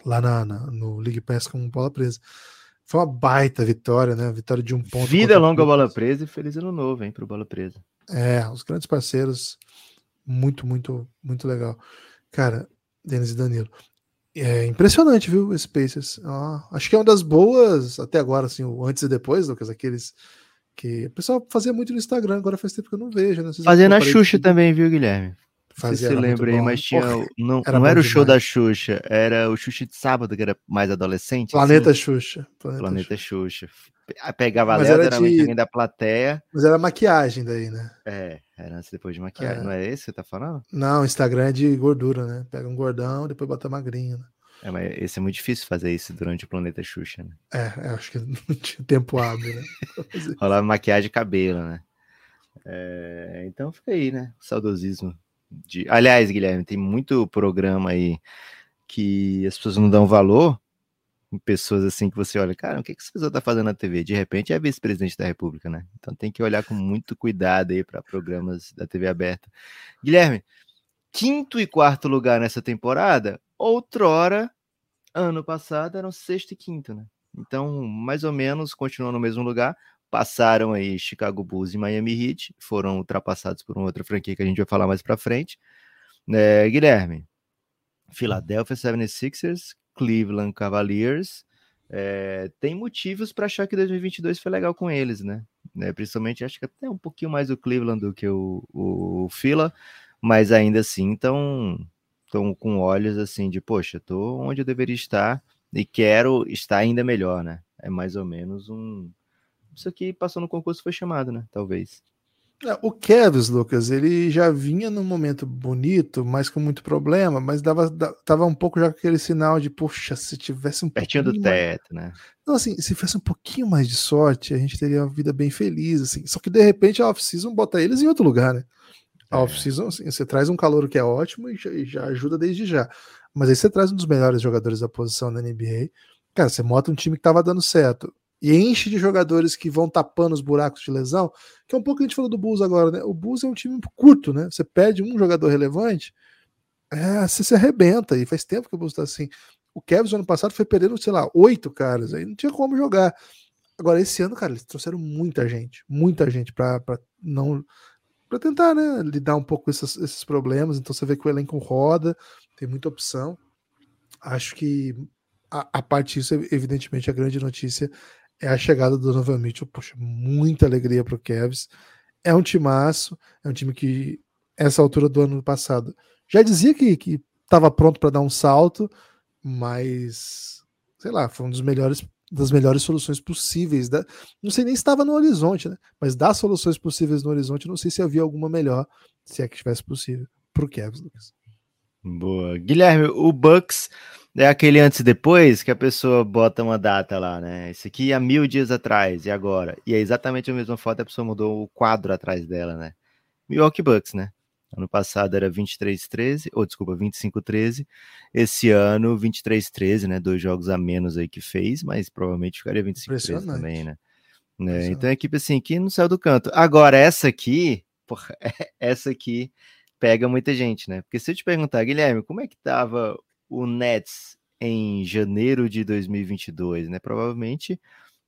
Lá na, na no League Pass com Bola Presa. Foi uma baita vitória, né? Vitória de um ponto. Vida longa Bola Presa e feliz ano novo, hein, pro Bola Presa. É, os grandes parceiros. Muito, muito, muito legal. Cara, Denis e Danilo. É impressionante, viu, esse Pacers. Ah, acho que é uma das boas, até agora, assim, o antes e depois, Lucas, aqueles que o pessoal fazia muito no Instagram, agora faz tempo que eu não vejo. Né? Fazia na Xuxa também, viu, Guilherme? Fazia, se lembra aí, mas tinha. Porra, não era, não era o show demais. da Xuxa, era o Xuxa de sábado, que era mais adolescente. Planeta assim. Xuxa. Planeta, Planeta Xuxa. Xuxa. Pegava mas letra, de... alguém da plateia. Mas era maquiagem daí, né? É, era antes depois de maquiagem. É. Não é esse que você tá falando? Não, Instagram é de gordura, né? Pega um gordão, depois bota magrinho, né? É, mas esse é muito difícil fazer isso durante o planeta Xuxa, né? É, acho que não (laughs) tinha tempo hábil, né? Rolava maquiagem e cabelo, né? É, então fica aí, né? O saudosismo. De... Aliás, Guilherme, tem muito programa aí que as pessoas não dão valor em pessoas assim que você olha, cara, o que, que essa pessoa tá fazendo na TV? De repente é vice-presidente da República, né? Então tem que olhar com muito cuidado aí para programas da TV aberta. Guilherme, quinto e quarto lugar nessa temporada, outrora, ano passado, eram sexto e quinto, né? Então, mais ou menos, continuam no mesmo lugar. passaram aí Chicago Bulls e Miami Heat, foram ultrapassados por uma outra franquia que a gente vai falar mais para frente. É, Guilherme, Philadelphia 76ers, Cleveland Cavaliers, é, tem motivos para achar que 2022 foi legal com eles, né? É, principalmente acho que até um pouquinho mais o Cleveland do que o, o, o Fila, mas ainda assim estão com olhos assim de, poxa, tô onde eu deveria estar e quero estar ainda melhor, né? É mais ou menos um. Isso aqui passou no concurso foi chamado, né? Talvez. É, o Kevs, Lucas, ele já vinha num momento bonito, mas com muito problema, mas dava, dava um pouco já aquele sinal de, poxa, se tivesse um pertinho do teto, mais... né? Então, assim, se tivesse um pouquinho mais de sorte, a gente teria uma vida bem feliz, assim. Só que de repente a off-season bota eles em outro lugar, né? A é. off-season, assim, você traz um calor que é ótimo e já, e já ajuda desde já. Mas aí você traz um dos melhores jogadores da posição da NBA. Cara, você monta um time que tava dando certo e enche de jogadores que vão tapando os buracos de lesão, que é um pouco que a gente falou do Bulls agora, né? O Bulls é um time curto, né? Você perde um jogador relevante, é, você se arrebenta, e faz tempo que o Bulls tá assim. O Kevin ano passado foi perdendo, sei lá, oito caras, aí não tinha como jogar. Agora, esse ano, cara, eles trouxeram muita gente, muita gente para não. Para tentar, né, lidar um pouco com esses, esses problemas. Então você vê que o elenco roda, tem muita opção. Acho que a, a parte disso, evidentemente, a grande notícia é a chegada do Donovan Mitchell. Poxa, muita alegria para o Cavs. É um timaço, é um time que, essa altura do ano passado, já dizia que estava pronto para dar um salto, mas sei lá, foi um dos melhores das melhores soluções possíveis. Da, não sei nem estava no horizonte, né? Mas das soluções possíveis no horizonte, não sei se havia alguma melhor, se é que tivesse possível, para o Cavs, Lucas. Boa. Guilherme, o Bucks é aquele antes e depois que a pessoa bota uma data lá, né? Esse aqui há mil dias atrás e agora. E é exatamente a mesma foto, a pessoa mudou o quadro atrás dela, né? Milwaukee Bucks, né? Ano passado era 23-13, ou desculpa, 25-13. Esse ano, 23-13, né? Dois jogos a menos aí que fez, mas provavelmente ficaria 25-13 também, né? né? Então, é equipe assim que não saiu do canto. Agora, essa aqui, (laughs) porra, essa aqui pega muita gente, né? Porque se eu te perguntar, Guilherme, como é que tava o Nets em janeiro de 2022, né? Provavelmente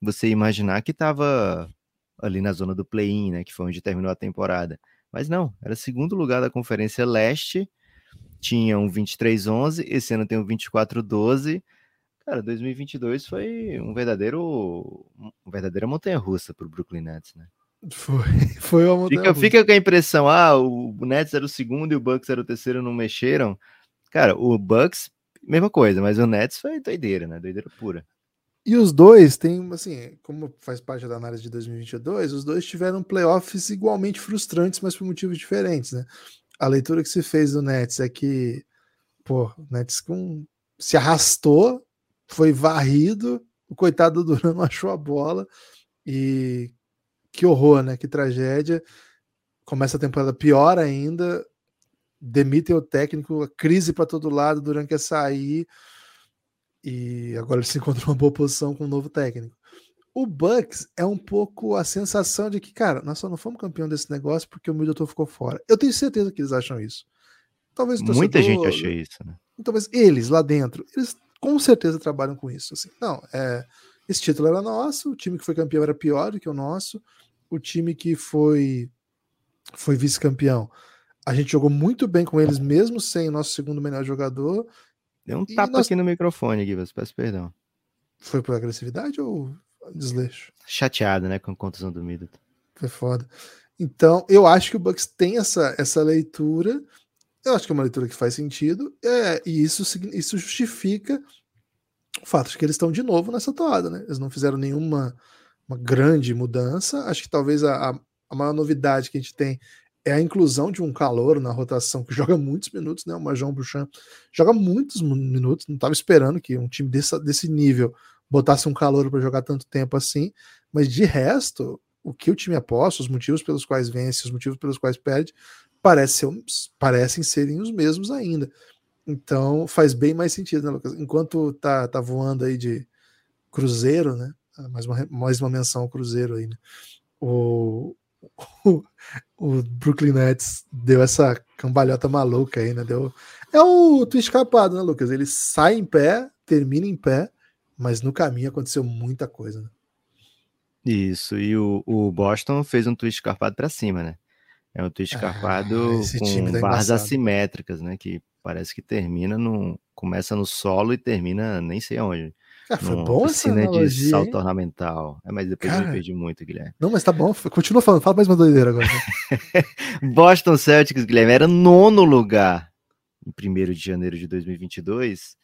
você imaginar que tava ali na zona do play-in, né? Que foi onde terminou a temporada. Mas não, era segundo lugar da Conferência Leste, tinha um 23-11, esse ano tem um 24-12. Cara, 2022 foi um verdadeiro, uma verdadeira montanha-russa para o Brooklyn Nets, né? Foi, (laughs) foi uma fica, fica com a impressão, ah, o Nets era o segundo e o Bucks era o terceiro, não mexeram. Cara, o Bucks, mesma coisa, mas o Nets foi doideira, né? Doideira pura. E os dois têm, assim, como faz parte da análise de 2022, os dois tiveram playoffs igualmente frustrantes, mas por motivos diferentes, né? A leitura que se fez do Nets é que, pô, o Nets com, se arrastou, foi varrido, o coitado do Duran (laughs) achou a bola e que horror, né? Que tragédia. Começa a temporada pior ainda. Demitem o técnico, a crise para todo lado, durante quer sair. E agora ele se encontra uma boa posição com um novo técnico. O Bucks é um pouco a sensação de que, cara, nós só não fomos campeão desse negócio porque o Middleton ficou fora. Eu tenho certeza que eles acham isso. Talvez Muita gente acha isso, né? Talvez eles lá dentro, eles com certeza trabalham com isso. Assim. Não, é, esse título era nosso, o time que foi campeão era pior do que o nosso o time que foi foi vice-campeão. A gente jogou muito bem com eles, mesmo sem o nosso segundo melhor jogador. Deu um tapa nós... aqui no microfone, Guilherme, peço perdão. Foi por agressividade ou desleixo? Chateado, né, com a contusão do Middleton. Foi foda. Então, eu acho que o Bucks tem essa, essa leitura. Eu acho que é uma leitura que faz sentido. É, e isso, isso justifica o fato de que eles estão de novo nessa toada, né? Eles não fizeram nenhuma uma grande mudança. Acho que talvez a, a maior novidade que a gente tem é a inclusão de um calor na rotação que (laughs) joga muitos minutos, né? O Major Bouchamp joga muitos minutos. Não estava esperando que um time desse, desse nível botasse um calor para jogar tanto tempo assim. Mas de resto, o que o time aposta, os motivos pelos quais vence, os motivos pelos quais perde, parece ser, parecem serem os mesmos ainda. Então faz bem mais sentido, né, Lucas? Enquanto tá, tá voando aí de cruzeiro, né? mais uma, mais uma menção ao Cruzeiro aí, né? O, o, (laughs) o, Brooklyn Nets deu essa cambalhota maluca aí, né? Deu, é o twist escapado, né, Lucas? Ele sai em pé, termina em pé, mas no caminho aconteceu muita coisa, né? Isso, e o, o Boston fez um twist escarpado para cima, né? É um twist escarpado ah, com tá barras assimétricas, né? Que parece que termina no. Começa no solo e termina nem sei onde. Cara, foi bom essa analogia, de salto hein? ornamental. É, mas depois Cara, eu me perdi muito, Guilherme. Não, mas tá bom. Continua falando. Fala mais uma doideira agora. (laughs) Boston Celtics, Guilherme, era nono lugar em 1 de janeiro de 2022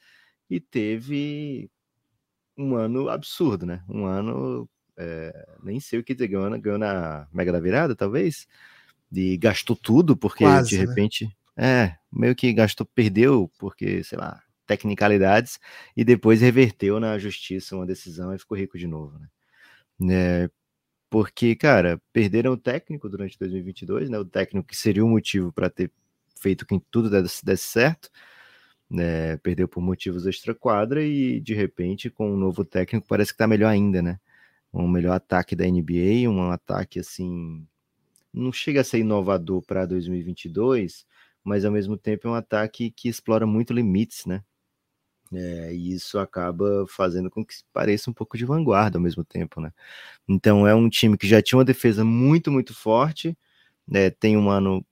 e teve um ano absurdo, né? Um ano, é, nem sei o que dizer, ganhou, ganhou na Mega da Virada, talvez, e gastou tudo, porque Quase, de né? repente, né? é, meio que gastou, perdeu, porque, sei lá, tecnicalidades, e depois reverteu na justiça uma decisão e ficou rico de novo, né? É, porque, cara, perderam o técnico durante 2022, né? O técnico que seria o motivo para ter feito que tudo desse, desse certo, né? Perdeu por motivos extra-quadra e, de repente, com um novo técnico, parece que tá melhor ainda, né? Um melhor ataque da NBA, um ataque assim. Não chega a ser inovador para 2022, mas ao mesmo tempo é um ataque que explora muito limites, né? É, e isso acaba fazendo com que pareça um pouco de vanguarda ao mesmo tempo, né? Então é um time que já tinha uma defesa muito, muito forte, né? Tem um ano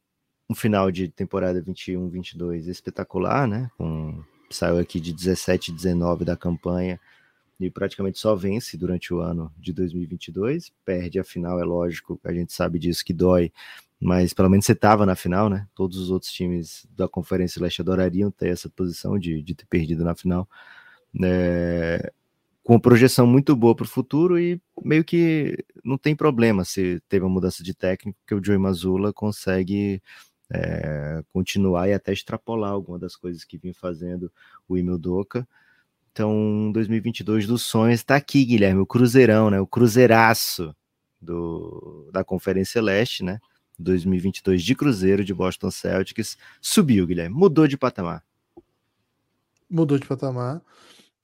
um final de temporada 21-22 espetacular, né? Com, saiu aqui de 17 19 da campanha e praticamente só vence durante o ano de 2022. Perde a final, é lógico, a gente sabe disso que dói, mas pelo menos você estava na final, né? Todos os outros times da Conferência Leste adorariam ter essa posição de, de ter perdido na final. É, com projeção muito boa para o futuro e meio que não tem problema se teve uma mudança de técnico, que o Joey Mazula consegue é, continuar e até extrapolar alguma das coisas que vem fazendo o Emil Doca. Então, 2022 dos sonhos está aqui, Guilherme, o Cruzeirão, né? O Cruzeiraço do, da Conferência Leste, né? 2022 de Cruzeiro de Boston Celtics subiu, Guilherme, mudou de patamar. Mudou de patamar.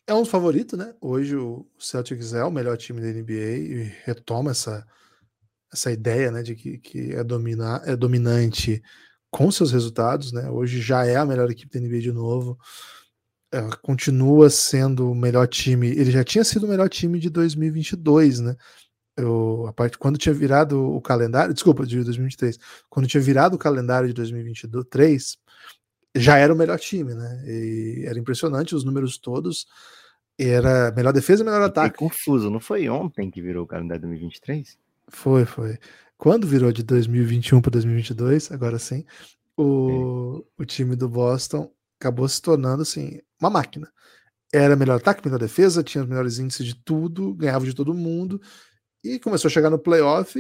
É um dos favoritos, né? Hoje o Celtics é o melhor time da NBA e retoma essa, essa ideia, né, de que, que é, dominar, é dominante com seus resultados, né? Hoje já é a melhor equipe da NBA de novo. Ela continua sendo o melhor time. Ele já tinha sido o melhor time de 2022, né? Eu, a parte quando tinha virado o calendário, desculpa, de 2023, quando tinha virado o calendário de 2023, já era o melhor time, né? E era impressionante os números todos. Era melhor defesa, melhor ataque. confuso, não foi ontem que virou o calendário de 2023? Foi, foi quando virou de 2021 para 2022, agora sim, o, o time do Boston acabou se tornando assim uma máquina. Era melhor ataque, melhor defesa, tinha os melhores índices de tudo, ganhava de todo mundo e começou a chegar no playoff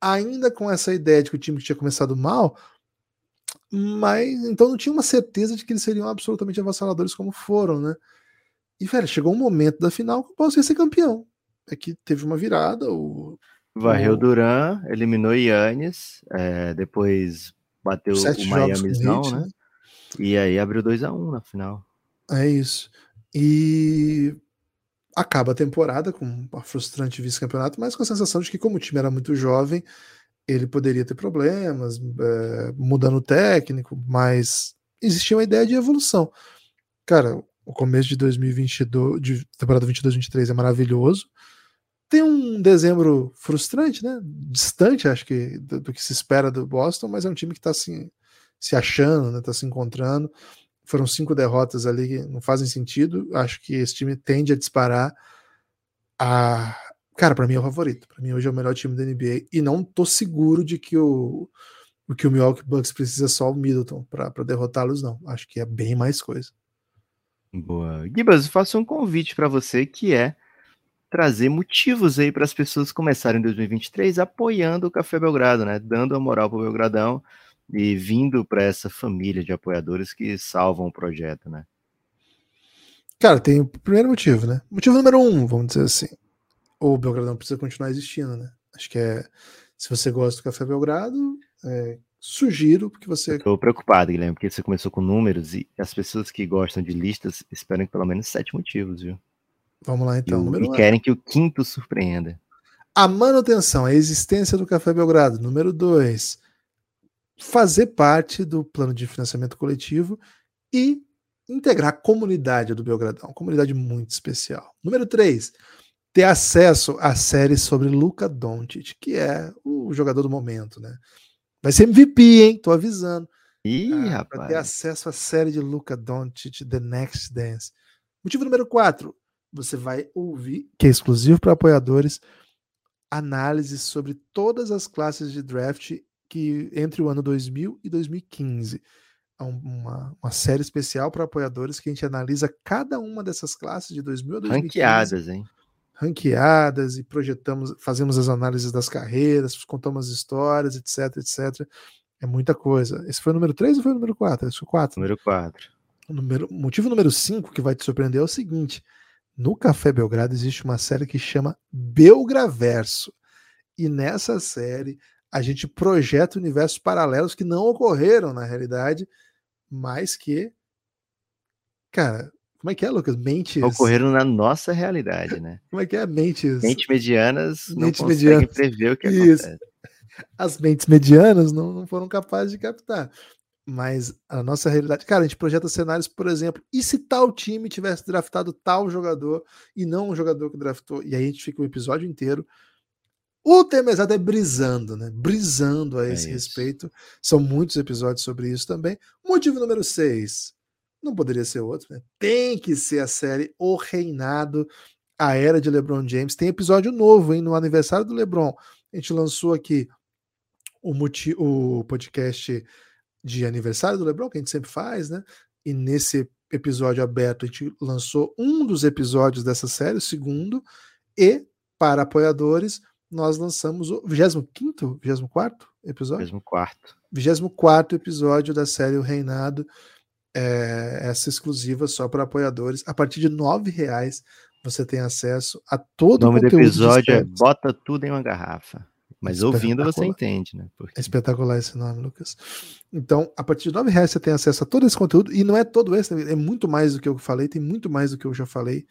ainda com essa ideia de que o time tinha começado mal, mas então não tinha uma certeza de que eles seriam absolutamente avassaladores como foram, né? E, velho, chegou um momento da final que o Boston ia ser campeão. É que teve uma virada, o Varreu o Duran, eliminou Yannis, é, depois bateu o Miami não, né? E aí abriu 2 a 1 um na final. É isso. E acaba a temporada com um frustrante vice-campeonato, mas com a sensação de que, como o time era muito jovem, ele poderia ter problemas, é, mudando o técnico, mas existia uma ideia de evolução. Cara, o começo de 2022, de temporada 22-23 é maravilhoso tem um dezembro frustrante, né? Distante, acho que, do, do que se espera do Boston, mas é um time que está assim, se achando, né? Tá se encontrando. Foram cinco derrotas ali que não fazem sentido. Acho que esse time tende a disparar. A... Cara, para mim é o favorito. Para mim hoje é o melhor time da NBA e não tô seguro de que o, que o Milwaukee Bucks precisa só o Middleton para derrotá-los, não. Acho que é bem mais coisa. Boa. Gibas, faço um convite para você que é trazer motivos aí para as pessoas começarem em 2023 apoiando o Café Belgrado, né? Dando a moral para o Belgradão e vindo para essa família de apoiadores que salvam o projeto, né? Cara, tem o primeiro motivo, né? Motivo número um, vamos dizer assim. O Belgradão precisa continuar existindo, né? Acho que é. Se você gosta do Café Belgrado, é, sugiro porque você. Estou preocupado, Guilherme, porque você começou com números e as pessoas que gostam de listas esperam pelo menos sete motivos, viu? Vamos lá então. E, e querem que o quinto surpreenda. A manutenção, a existência do Café Belgrado. Número dois, fazer parte do plano de financiamento coletivo e integrar a comunidade do Belgradão, uma comunidade muito especial. Número três, ter acesso à série sobre Luca Doncic, que é o jogador do momento, né? Vai ser MVP, hein? Tô avisando. Ih, ah, rapaz. Para ter acesso à série de Luca Doncic, The Next Dance. Motivo número 4. Você vai ouvir, que é exclusivo para apoiadores, análises sobre todas as classes de draft que entre o ano 2000 e 2015. É uma, uma série especial para apoiadores que a gente analisa cada uma dessas classes de 2000 a 2015. Ranqueadas, hein? Ranqueadas e projetamos, fazemos as análises das carreiras, contamos histórias, etc, etc. É muita coisa. Esse foi o número 3 ou foi o número 4? Esse foi o 4. Número 4. O número, motivo número 5 que vai te surpreender é o seguinte: no Café Belgrado existe uma série que chama Belgraverso. E nessa série a gente projeta universos paralelos que não ocorreram na realidade, mas que. Cara, como é que é, Lucas? Mentes. Ocorreram na nossa realidade, né? (laughs) Como é que é? Mentes. Mentes medianas mentes não conseguem medianas. prever o que Isso. acontece as mentes medianas não, não foram capazes de captar. Mas a nossa realidade, cara, a gente projeta cenários, por exemplo, e se tal time tivesse draftado tal jogador e não um jogador que draftou, e aí a gente fica o um episódio inteiro. O tema exato é brisando, né? Brisando a é esse é respeito. São muitos episódios sobre isso também. Motivo número 6. Não poderia ser outro, né? Tem que ser a série O Reinado, a Era de LeBron James. Tem episódio novo, hein? No aniversário do LeBron. A gente lançou aqui o, o podcast de aniversário do Lebron, que a gente sempre faz, né? E nesse episódio aberto a gente lançou um dos episódios dessa série, o segundo, e para apoiadores nós lançamos o 25º, 24 episódio? 24. 24 episódio da série O Reinado, é, essa exclusiva só para apoiadores. A partir de R$ reais você tem acesso a todo o nome do episódio é Bota Tudo em uma Garrafa. Mas ouvindo você entende, né? Porque... É espetacular esse nome, Lucas. Então, a partir de nove reais você tem acesso a todo esse conteúdo, e não é todo esse, né? é muito mais do que eu falei, tem muito mais do que eu já falei.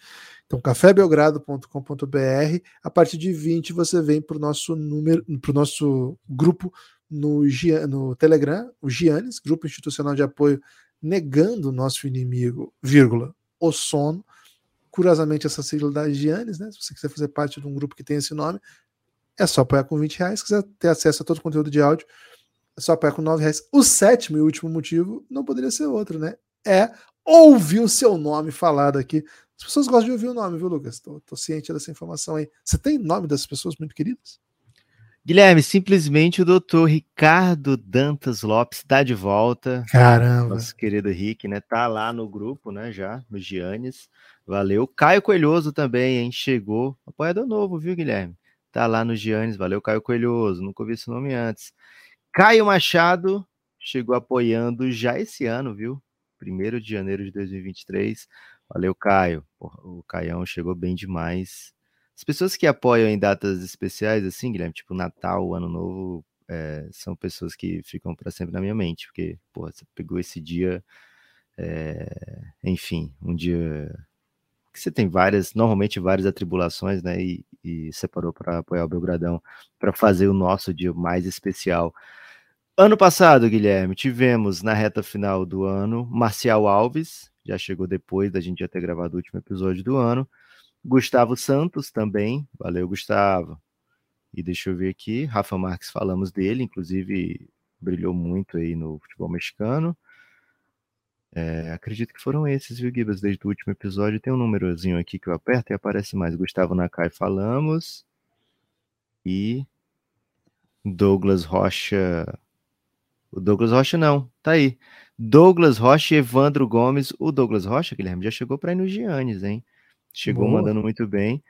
Então, cafébelgrado.com.br, a partir de 20 você vem para o nosso número, para o nosso grupo no, no Telegram, o Giannis, Grupo Institucional de Apoio, negando o nosso inimigo, vírgula, o sono. Curiosamente, essa sigla da Giannis, né? Se você quiser fazer parte de um grupo que tem esse nome, é só apoiar com 20 reais. Se quiser ter acesso a todo o conteúdo de áudio, é só apoiar com 9 reais. O sétimo e último motivo não poderia ser outro, né? É ouvir o seu nome falado aqui. As pessoas gostam de ouvir o nome, viu, Lucas? Tô, tô ciente dessa informação aí. Você tem nome das pessoas muito queridas? Guilherme, simplesmente o doutor Ricardo Dantas Lopes está de volta. Caramba. Nosso querido Rick, né? Tá lá no grupo, né? Já, no Giannis. Valeu. Caio Coelhoso também, hein? Chegou. Apoiador novo, viu, Guilherme? Tá lá no Giannis, valeu Caio Coelhoso, nunca ouvi esse nome antes. Caio Machado chegou apoiando já esse ano, viu? Primeiro de janeiro de 2023. Valeu, Caio. O Caião chegou bem demais. As pessoas que apoiam em datas especiais, assim, Guilherme, tipo Natal, Ano Novo, é, são pessoas que ficam para sempre na minha mente, porque, porra, você pegou esse dia, é, enfim, um dia que você tem várias, normalmente várias atribulações, né? E, e separou para apoiar o Belgradão para fazer o nosso dia mais especial. Ano passado, Guilherme, tivemos na reta final do ano Marcial Alves, já chegou depois da gente já ter gravado o último episódio do ano. Gustavo Santos também, valeu, Gustavo. E deixa eu ver aqui, Rafa Marques, falamos dele, inclusive brilhou muito aí no futebol mexicano. É, acredito que foram esses, viu, Gibas? Desde o último episódio tem um númerozinho aqui que eu aperto e aparece mais. Gustavo Nakai falamos. E Douglas Rocha. O Douglas Rocha não, tá aí. Douglas Rocha e Evandro Gomes. O Douglas Rocha, Guilherme, já chegou para ir no Giannis, hein? Chegou Boa. mandando muito bem.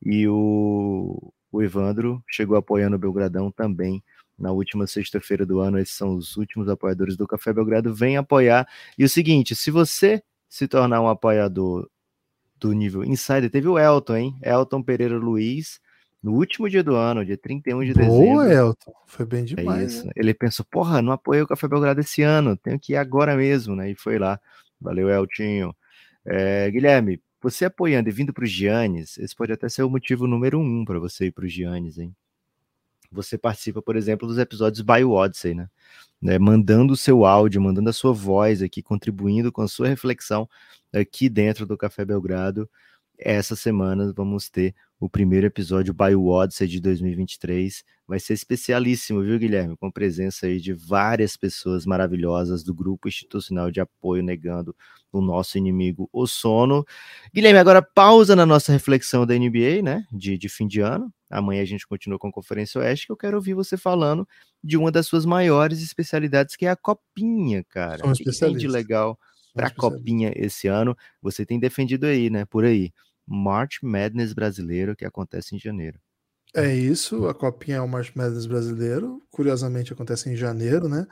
E o, o Evandro chegou apoiando o Belgradão também na última sexta-feira do ano. Esses são os últimos apoiadores do Café Belgrado. Vem apoiar. E o seguinte: se você se tornar um apoiador do nível Insider, teve o Elton, hein? Elton Pereira Luiz, no último dia do ano, dia 31 de Boa, dezembro. Boa, Elton. Foi bem é demais. É isso. Né? Ele pensou: porra, não apoiei o Café Belgrado esse ano, tenho que ir agora mesmo, né? E foi lá. Valeu, Eltinho. É, Guilherme, você apoiando e vindo para o Giannis, esse pode até ser o motivo número um para você ir para o Giannis, hein? Você participa, por exemplo, dos episódios Bio Odyssey, né? né? Mandando o seu áudio, mandando a sua voz aqui, contribuindo com a sua reflexão aqui dentro do Café Belgrado. Essa semana vamos ter o primeiro episódio Bio Odyssey de 2023. Vai ser especialíssimo, viu, Guilherme? Com presença aí de várias pessoas maravilhosas do Grupo Institucional de Apoio Negando o Nosso Inimigo, o Sono. Guilherme, agora pausa na nossa reflexão da NBA, né? De, de fim de ano. Amanhã a gente continua com a Conferência Oeste, que eu quero ouvir você falando de uma das suas maiores especialidades, que é a Copinha, cara. O que, de legal para a Copinha esse ano? Você tem defendido aí, né? Por aí. March Madness brasileiro que acontece em janeiro. É isso, a Copinha é o March Madness brasileiro. Curiosamente acontece em janeiro, né?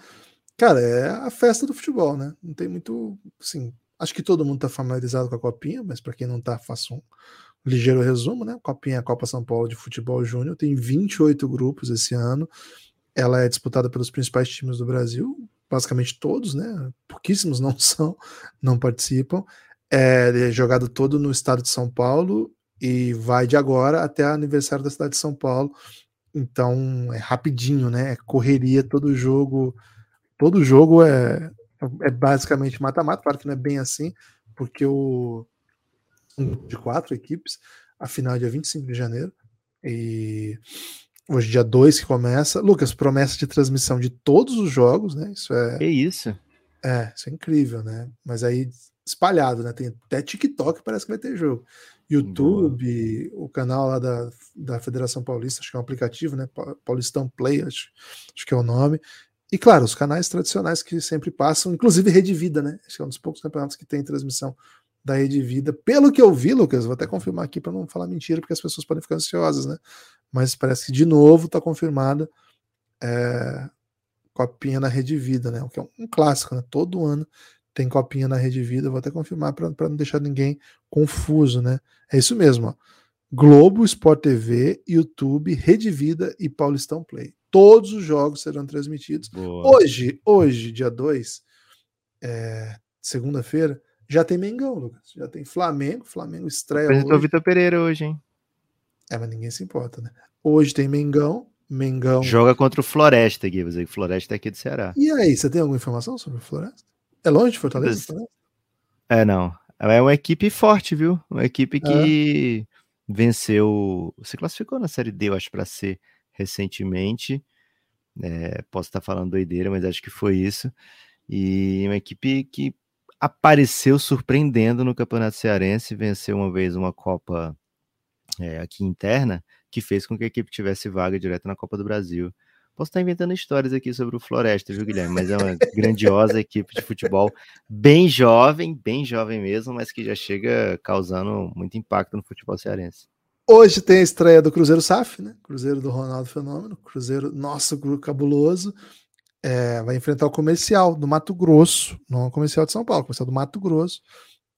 Cara, é a festa do futebol, né? Não tem muito, assim, acho que todo mundo tá familiarizado com a Copinha, mas para quem não tá, faça um ligeiro resumo, né? Copinha é a Copa São Paulo de Futebol Júnior, tem 28 grupos esse ano. Ela é disputada pelos principais times do Brasil, basicamente todos, né? Pouquíssimos não (laughs) são, não participam. É, é jogado todo no estado de São Paulo e vai de agora até o aniversário da cidade de São Paulo. Então é rapidinho, né? É correria todo jogo. Todo jogo é, é basicamente mata-mata. Claro que não é bem assim, porque o de quatro equipes, a final é dia 25 de janeiro. E hoje, dia 2 que começa. Lucas, promessa de transmissão de todos os jogos, né? Isso é. É isso. É, isso é incrível, né? Mas aí espalhado, né? Tem até TikTok, parece que vai ter jogo. YouTube, Boa. o canal lá da, da Federação Paulista, acho que é um aplicativo, né? Paulistão Play, acho, acho que é o nome. E claro, os canais tradicionais que sempre passam, inclusive Rede Vida, né? Acho que é um dos poucos campeonatos que tem transmissão da Rede Vida. Pelo que eu vi, Lucas, vou até confirmar aqui para não falar mentira, porque as pessoas podem ficar ansiosas, né? Mas parece que de novo está confirmada é, Copinha na Rede Vida, né? O que é um, clássico, né? Todo ano tem copinha na Rede Vida, vou até confirmar para não deixar ninguém confuso, né? É isso mesmo, ó. Globo, Sport TV, YouTube, Rede Vida e Paulistão Play. Todos os jogos serão transmitidos. Boa. Hoje, hoje, dia 2, é, segunda-feira, já tem Mengão, Lucas. Já tem Flamengo. Flamengo estreia. Apresentou o Vitor Pereira hoje, hein? É, mas ninguém se importa, né? Hoje tem Mengão. Mengão. Joga contra o Floresta, Gui. Você Floresta é aqui do Ceará. E aí, você tem alguma informação sobre o Floresta? É longe de Fortaleza? É, não. É uma equipe forte, viu? Uma equipe que é. venceu. Se classificou na Série D, eu acho, para ser recentemente. É, posso estar falando doideira, mas acho que foi isso. E uma equipe que apareceu surpreendendo no Campeonato Cearense, venceu uma vez uma Copa é, aqui interna, que fez com que a equipe tivesse vaga direto na Copa do Brasil. Posso estar inventando histórias aqui sobre o Floresta, viu, Guilherme? Mas é uma (laughs) grandiosa equipe de futebol, bem jovem, bem jovem mesmo, mas que já chega causando muito impacto no futebol cearense. Hoje tem a estreia do Cruzeiro SAF, né? Cruzeiro do Ronaldo Fenômeno, Cruzeiro nosso cabuloso. É, vai enfrentar o comercial do Mato Grosso, não o comercial de São Paulo, o comercial do Mato Grosso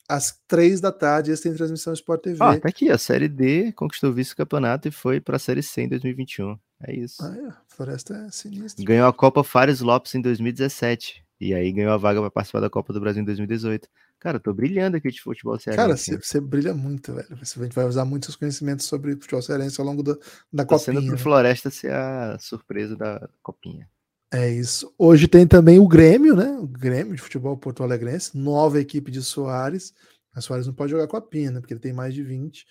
às três da tarde. Eles têm transmissão Sport TV. Ah, tá aqui, a Série D conquistou o vice-campeonato e foi para a Série C em 2021. É isso. Ah, é. Floresta é sinistro. Ganhou a Copa Fares Lopes em 2017. E aí ganhou a vaga para participar da Copa do Brasil em 2018. Cara, eu tô brilhando aqui de futebol cearense. Cara, você, você brilha muito, velho. Você vai usar muitos conhecimentos sobre futebol cearense ao longo do, da tô Copinha. Sendo pro né? Floresta ser a surpresa da Copinha. É isso. Hoje tem também o Grêmio, né? O Grêmio de futebol Porto Alegrense, nova equipe de Soares. A Soares não pode jogar com a Pina, né? porque ele tem mais de 20.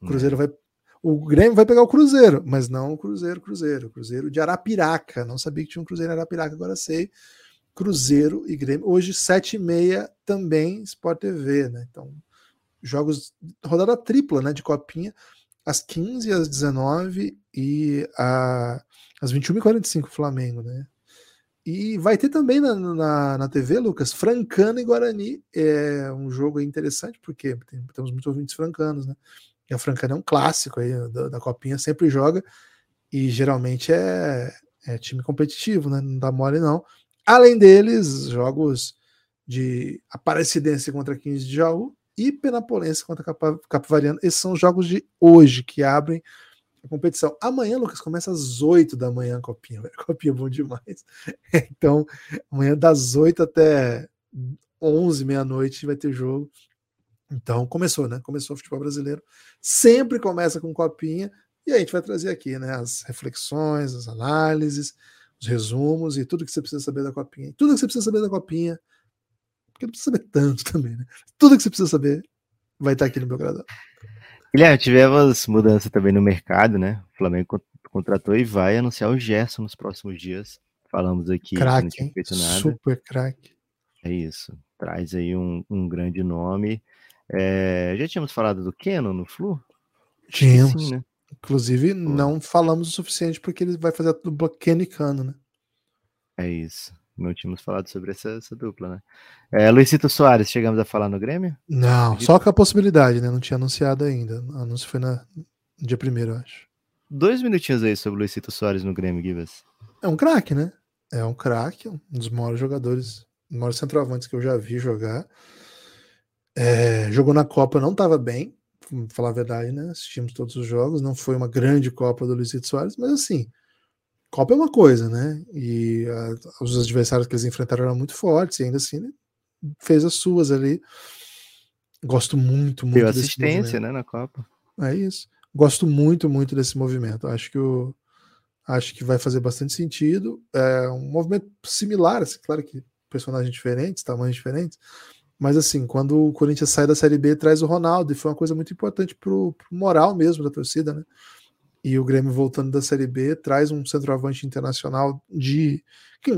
O Cruzeiro é. vai. O Grêmio vai pegar o Cruzeiro, mas não o Cruzeiro, Cruzeiro. O Cruzeiro de Arapiraca. Não sabia que tinha um Cruzeiro em Arapiraca, agora sei. Cruzeiro e Grêmio. Hoje, 7h30 também Sport TV, né? Então, jogos, rodada tripla, né? De copinha, às 15 às 19 e a, às 21h45 Flamengo, né? E vai ter também na, na, na, TV, Lucas, Francano e Guarani. É um jogo interessante, porque tem, temos muitos ouvintes francanos, né? E a Francana é um clássico aí da, da Copinha, sempre joga. E geralmente é, é, time competitivo, né? Não dá mole, não. Além deles, jogos de Aparecidense contra 15 de Jaú e Penapolense contra Capivariano. Esses são os jogos de hoje que abrem a competição. Amanhã, Lucas, começa às 8 da manhã a copinha. Copinha é bom demais. (laughs) Então, amanhã das 8 até 11, meia-noite vai ter jogo. Então, começou, né? Começou o futebol brasileiro. Sempre começa com copinha. E a gente vai trazer aqui, né? As reflexões, as análises, os resumos e tudo que você precisa saber da copinha. Tudo que você precisa saber da copinha. Porque não precisa saber tanto (laughs) também, né? Tudo que você precisa saber vai estar aqui no meu gradão. Guilherme, tivemos mudança também no mercado, né? O Flamengo contratou e vai anunciar o Gerson nos próximos dias. Falamos aqui nada. Super craque. É isso. Traz aí um, um grande nome. É, já tínhamos falado do Keno no Flu? Tínhamos. Sim, né? Inclusive, Pô. não falamos o suficiente porque ele vai fazer a dupla Kenny Cano, né? É isso. Não tínhamos falado sobre essa, essa dupla, né? É, Luizito Soares, chegamos a falar no Grêmio? Não, só com a possibilidade, né? Não tinha anunciado ainda. O anúncio foi na, no dia primeiro, acho. Dois minutinhos aí sobre o Luizito Soares no Grêmio, Gibas. É um craque, né? É um craque, um dos maiores jogadores, um dos maiores centroavantes que eu já vi jogar. É, jogou na Copa, não estava bem, falar a verdade, né? Assistimos todos os jogos, não foi uma grande Copa do Luizito Soares, mas assim, Copa é uma coisa, né? E a, os adversários que eles enfrentaram eram muito fortes, e ainda assim né? fez as suas ali. Gosto muito, muito. Deu assistência, né, na Copa. É isso. Gosto muito, muito desse movimento. Acho que o, acho que vai fazer bastante sentido. É um movimento similar, assim, claro que personagens diferentes, tamanhos diferentes, mas assim, quando o Corinthians sai da Série B, traz o Ronaldo, e foi uma coisa muito importante pro, pro moral mesmo da torcida, né? E o Grêmio voltando da Série B traz um centroavante internacional de.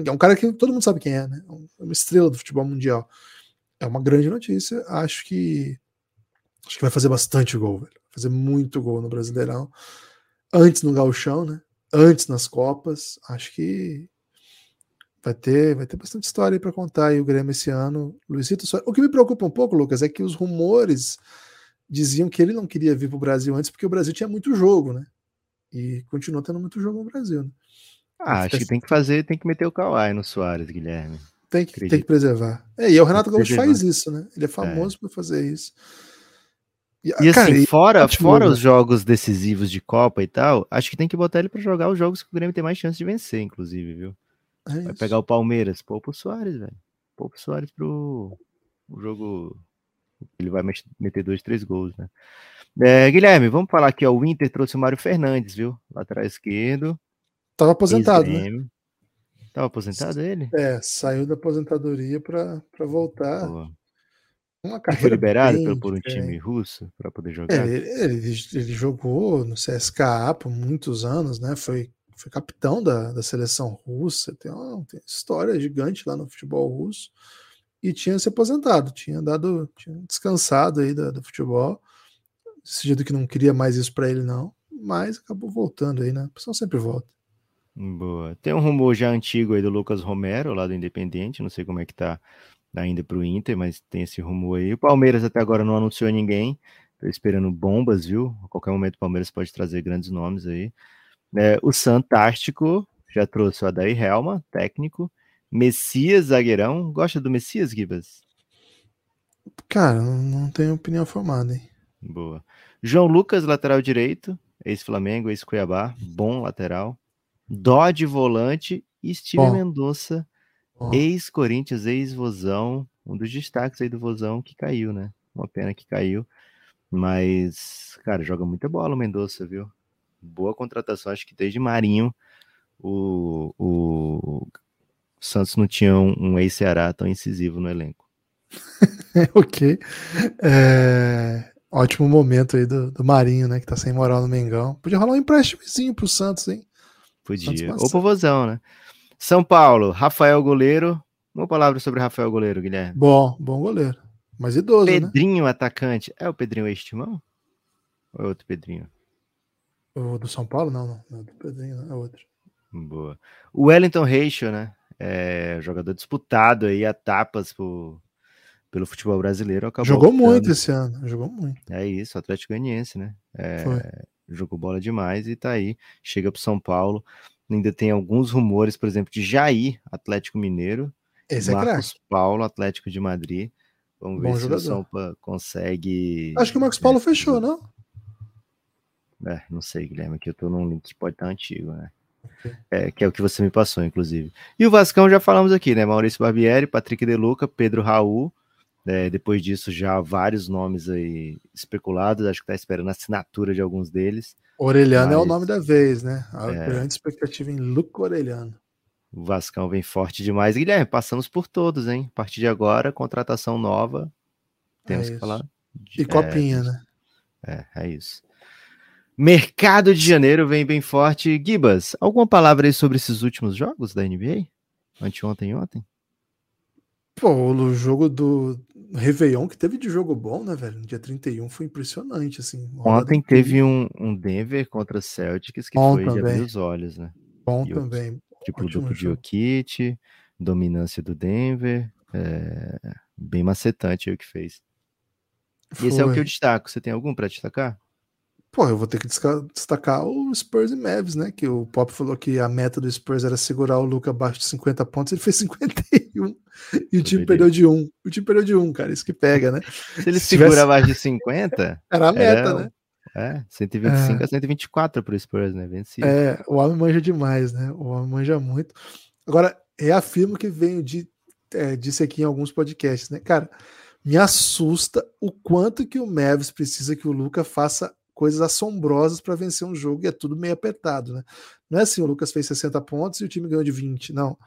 É um cara que todo mundo sabe quem é, né? É uma estrela do futebol mundial. É uma grande notícia. Acho que. Acho que vai fazer bastante gol, velho. Vai fazer muito gol no Brasileirão. Antes no Gauchão, né? Antes nas Copas. Acho que vai ter, vai ter bastante história aí para contar aí o Grêmio esse ano. Luizito Soares. O que me preocupa um pouco, Lucas, é que os rumores diziam que ele não queria vir para o Brasil antes porque o Brasil tinha muito jogo, né? E continua tendo muito jogo no Brasil. Né? Ah, acho que tem que fazer, tem que meter o Kawhi no Soares, Guilherme. Tem que, tem que preservar. É, e o Renato Gaúcho faz isso, né? Ele é, é. famoso é. por fazer isso. E, e cara, assim, fora, fora os jogos decisivos de Copa e tal, acho que tem que botar ele para jogar os jogos que o Grêmio tem mais chance de vencer, inclusive, viu? É Vai pegar o Palmeiras, pô pro Soares, velho. Pô pro Soares pro o jogo. Ele vai meter dois, três gols, né? É, Guilherme, vamos falar aqui, ó. O Inter trouxe o Mário Fernandes, viu? Lateral esquerdo. Tava aposentado, né? Tava aposentado ele? É, saiu da aposentadoria para voltar. Pô. Uma carreira foi liberado por um time russo para poder jogar? É, ele, ele, ele, jogou no CSKA por muitos anos, né? Foi, foi capitão da, da seleção russa. Tem uma, tem uma história gigante lá no futebol russo. E tinha se aposentado, tinha dado, tinha descansado aí do, do futebol decidido que não queria mais isso para ele, não. Mas acabou voltando aí, né? A pessoa sempre volta. Boa. Tem um rumor já antigo aí do Lucas Romero, lá do Independente. Não sei como é que tá ainda pro Inter, mas tem esse rumor aí. O Palmeiras até agora não anunciou ninguém. Tô esperando bombas, viu? A qualquer momento o Palmeiras pode trazer grandes nomes aí. É, o Santástico já trouxe o Adair Helma, técnico. Messias, zagueirão. Gosta do Messias, Gibas? Cara, não tenho opinião formada, hein? Boa. João Lucas, lateral direito, ex-Flamengo, ex-Cuiabá, bom lateral. Dodge, volante. E Steve Mendonça, ex-Corinthians, ex-Vozão. Um dos destaques aí do Vozão que caiu, né? Uma pena que caiu. Mas, cara, joga muita bola o Mendonça, viu? Boa contratação. Acho que desde Marinho o, o Santos não tinha um, um ex-Ceará tão incisivo no elenco. (laughs) ok. É... Ótimo momento aí do, do Marinho, né? Que tá sem moral no Mengão. Podia rolar um empréstimozinho pro Santos, hein? Podia. Ou pro Vozão, né? São Paulo, Rafael Goleiro. Uma palavra sobre Rafael Goleiro, Guilherme. Bom, bom goleiro. Mas idoso, né? Pedrinho, né? atacante. É o Pedrinho Estimão? Ou é outro Pedrinho? O do São Paulo? Não, não. Não é do Pedrinho, não. É outro. Boa. O Wellington Reicho, né? É jogador disputado aí a tapas por, pelo futebol brasileiro. jogou optando. muito esse ano, jogou muito. É isso, Atlético Ganiense, né? É, jogou bola demais e tá aí, chega para São Paulo. Ainda tem alguns rumores, por exemplo, de Jair, Atlético Mineiro. Esse é Marcos é Paulo, Atlético de Madrid. Vamos Bom ver jogador. se o São Paulo consegue. Acho que o Marcos Paulo é, fechou, não? É, não sei, Guilherme, que eu tô num link que pode estar antigo, né? É, que é o que você me passou, inclusive. E o Vascão já falamos aqui, né? Maurício Barbieri, Patrick Deluca, Pedro Raul, é, depois disso, já vários nomes aí especulados. Acho que está esperando a assinatura de alguns deles. Orelhano mas, é o nome da vez, né? A é, grande expectativa em Luco Orelhano. O Vascão vem forte demais. Guilherme, passamos por todos, hein? A partir de agora, contratação nova. Temos é que falar. De, e copinha, é, né? É, é isso. Mercado de janeiro vem bem forte. Gibas, alguma palavra aí sobre esses últimos jogos da NBA? Anteontem e ontem? Pô, o jogo do Réveillon que teve de jogo bom, né, velho? No dia 31 foi impressionante, assim. Ontem teve um, um, Denver contra Celtics que bom foi também. de abrir os olhos, né? Bom e também. Tipo, duplo de Jokic, dominância do Denver, é, bem macetante aí o que fez. E esse é o que eu destaco. Você tem algum para destacar? Pô, eu vou ter que destacar o Spurs e Mavs, né? Que o Pop falou que a meta do Spurs era segurar o Luca abaixo de 50 pontos, ele fez (laughs) 51 e o time perdeu de 1. O time perdeu de 1, cara, isso que pega, né? Se ele Se segura tivesse... abaixo de 50, (laughs) era a meta, era... né? É, 125 é. a 124 pro Spurs, né? Vencido. É, o homem manja demais, né? O homem manja muito. Agora, reafirmo que venho de, é, disse aqui em alguns podcasts, né? Cara, me assusta o quanto que o Mavs precisa que o Luca faça coisas assombrosas para vencer um jogo e é tudo meio apertado, né? Não é assim, o Lucas fez 60 pontos e o time ganhou de 20, não.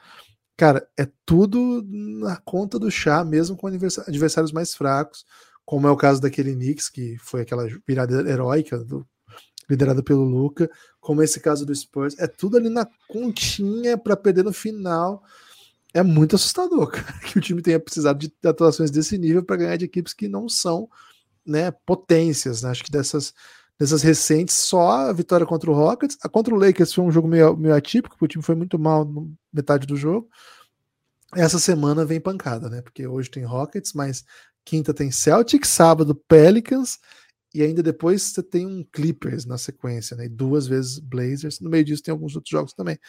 Cara, é tudo na conta do chá, mesmo com adversários mais fracos, como é o caso daquele Knicks, que foi aquela virada heróica do, liderada pelo Luca, como esse caso do Spurs, é tudo ali na continha para perder no final. É muito assustador, (laughs) cara, que o time tenha precisado de atuações desse nível para ganhar de equipes que não são né, potências. Né? Acho que dessas, dessas recentes, só a vitória contra o Rockets. A contra o Lakers foi um jogo meio, meio atípico, porque o time foi muito mal no metade do jogo. Essa semana vem pancada, né? Porque hoje tem Rockets, mas quinta tem Celtics, sábado Pelicans e ainda depois você tem um Clippers na sequência, né? E duas vezes Blazers. No meio disso tem alguns outros jogos também.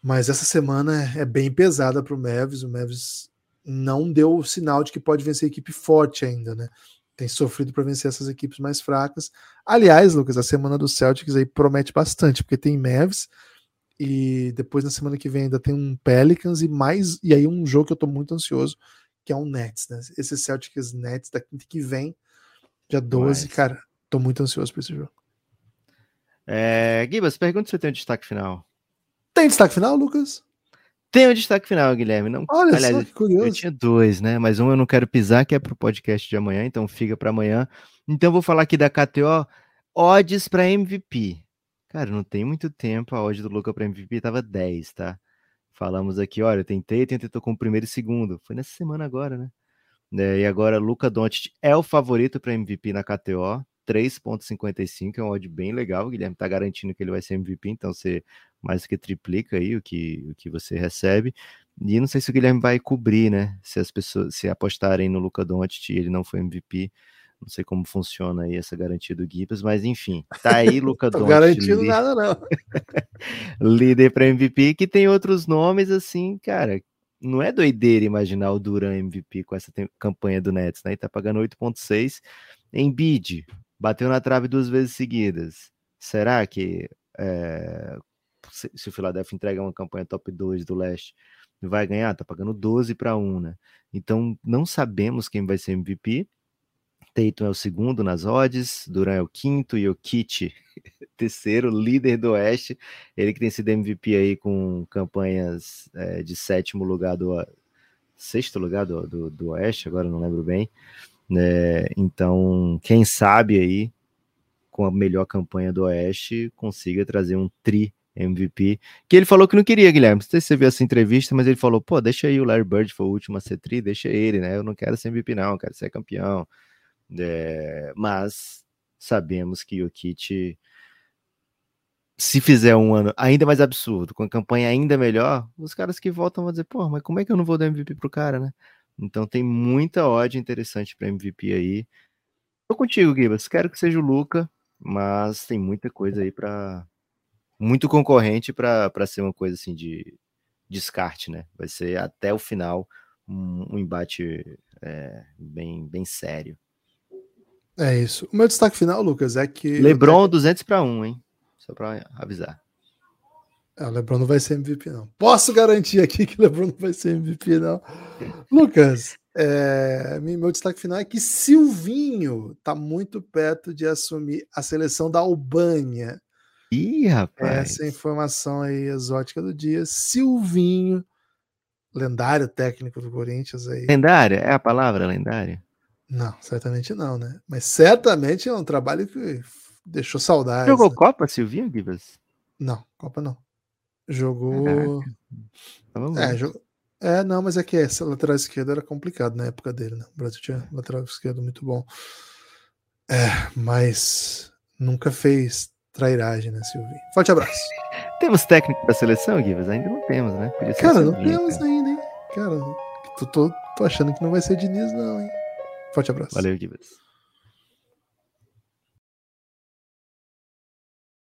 Mas essa semana é bem pesada para o Mavis. O Mavis não deu sinal de que pode vencer equipe forte ainda, né? Tem sofrido para vencer essas equipes mais fracas. Aliás, Lucas, a semana do Celtics aí promete bastante, porque tem Mavs e depois na semana que vem ainda tem um Pelicans e mais e aí um jogo que eu tô muito ansioso, que é um Nets, né? Esse Celtics Nets da quinta que vem, dia 12, Mas... cara, tô muito ansioso para esse jogo. É, Gibas, pergunta se você tem um destaque final. Tem destaque final, Lucas? Tem o um destaque final, Guilherme. Não, Olha aliás, só, que curioso. Eu tinha dois, né? Mas um eu não quero pisar, que é pro podcast de amanhã, então fica para amanhã. Então vou falar aqui da KTO, odds para MVP. Cara, não tem muito tempo a odd do Luca para MVP tava 10, tá? Falamos aqui, olha, eu tentei, tentei, tô com o primeiro e segundo. Foi nessa semana agora, né? É, e agora Luca Doncic é o favorito para MVP na KTO, 3.55, é um odd bem legal. O Guilherme tá garantindo que ele vai ser MVP, então você mais do que triplica aí o que, o que você recebe. E não sei se o Guilherme vai cobrir, né? Se as pessoas se apostarem no Luca Doncic e ele não foi MVP, não sei como funciona aí essa garantia do Gibbs, mas enfim, tá aí (laughs) Luca Doncic. garantindo líder, nada não. (laughs) líder para MVP que tem outros nomes assim, cara. Não é doideira imaginar o Duran MVP com essa campanha do Nets, né? E tá pagando 8.6 em bid, bateu na trave duas vezes seguidas. Será que é, se o Philadelphia entrega uma campanha top 2 do leste, vai ganhar? Tá pagando 12 para 1, né? Então não sabemos quem vai ser MVP. Tatum é o segundo nas odds, Duran é o quinto e o Kit terceiro, líder do Oeste. Ele que tem sido MVP aí com campanhas é, de sétimo lugar do sexto lugar do, do, do Oeste, agora não lembro bem. É, então, quem sabe aí com a melhor campanha do Oeste consiga trazer um tri MVP, que ele falou que não queria, Guilherme. Não sei se você viu essa entrevista, mas ele falou: pô, deixa aí o Larry Bird, foi o último a ser tri, deixa ele, né? Eu não quero ser MVP, não, quero ser campeão. É, mas sabemos que o Kit, se fizer um ano ainda mais absurdo, com a campanha ainda melhor, os caras que voltam vão dizer: pô, mas como é que eu não vou dar MVP pro cara, né? Então tem muita odd interessante para MVP aí. Tô contigo, Gibas. Quero que seja o Luca, mas tem muita coisa aí para muito concorrente para ser uma coisa assim de descarte, né? Vai ser até o final um, um embate é, bem, bem sério. É isso. O meu destaque final, Lucas, é que. Lebron 200 para 1, hein? Só para avisar. É, o Lebron não vai ser MVP, não. Posso garantir aqui que o Lebron não vai ser MVP, não. Lucas, é, meu destaque final é que Silvinho está muito perto de assumir a seleção da Albânia. Ih, rapaz. Essa informação aí exótica do dia. Silvinho, lendário técnico do Corinthians aí. Lendário? É a palavra lendária? Não, certamente não, né? Mas certamente é um trabalho que deixou saudade. Jogou né? Copa, Silvinho Gibas? Não, Copa não. Jogou. É, jogou... é, não, mas é que essa lateral esquerda era complicado na época dele, né? O Brasil tinha lateral esquerdo muito bom. É, mas nunca fez trairagem, né, Silvinho? Forte abraço. (laughs) Temos técnico da seleção, Gibas? Ainda não temos, né? cara, não temos cara. ainda, hein? Cara, tô, tô, tô achando que não vai ser Diniz, não, hein? Forte abraço. Valeu, Gibas.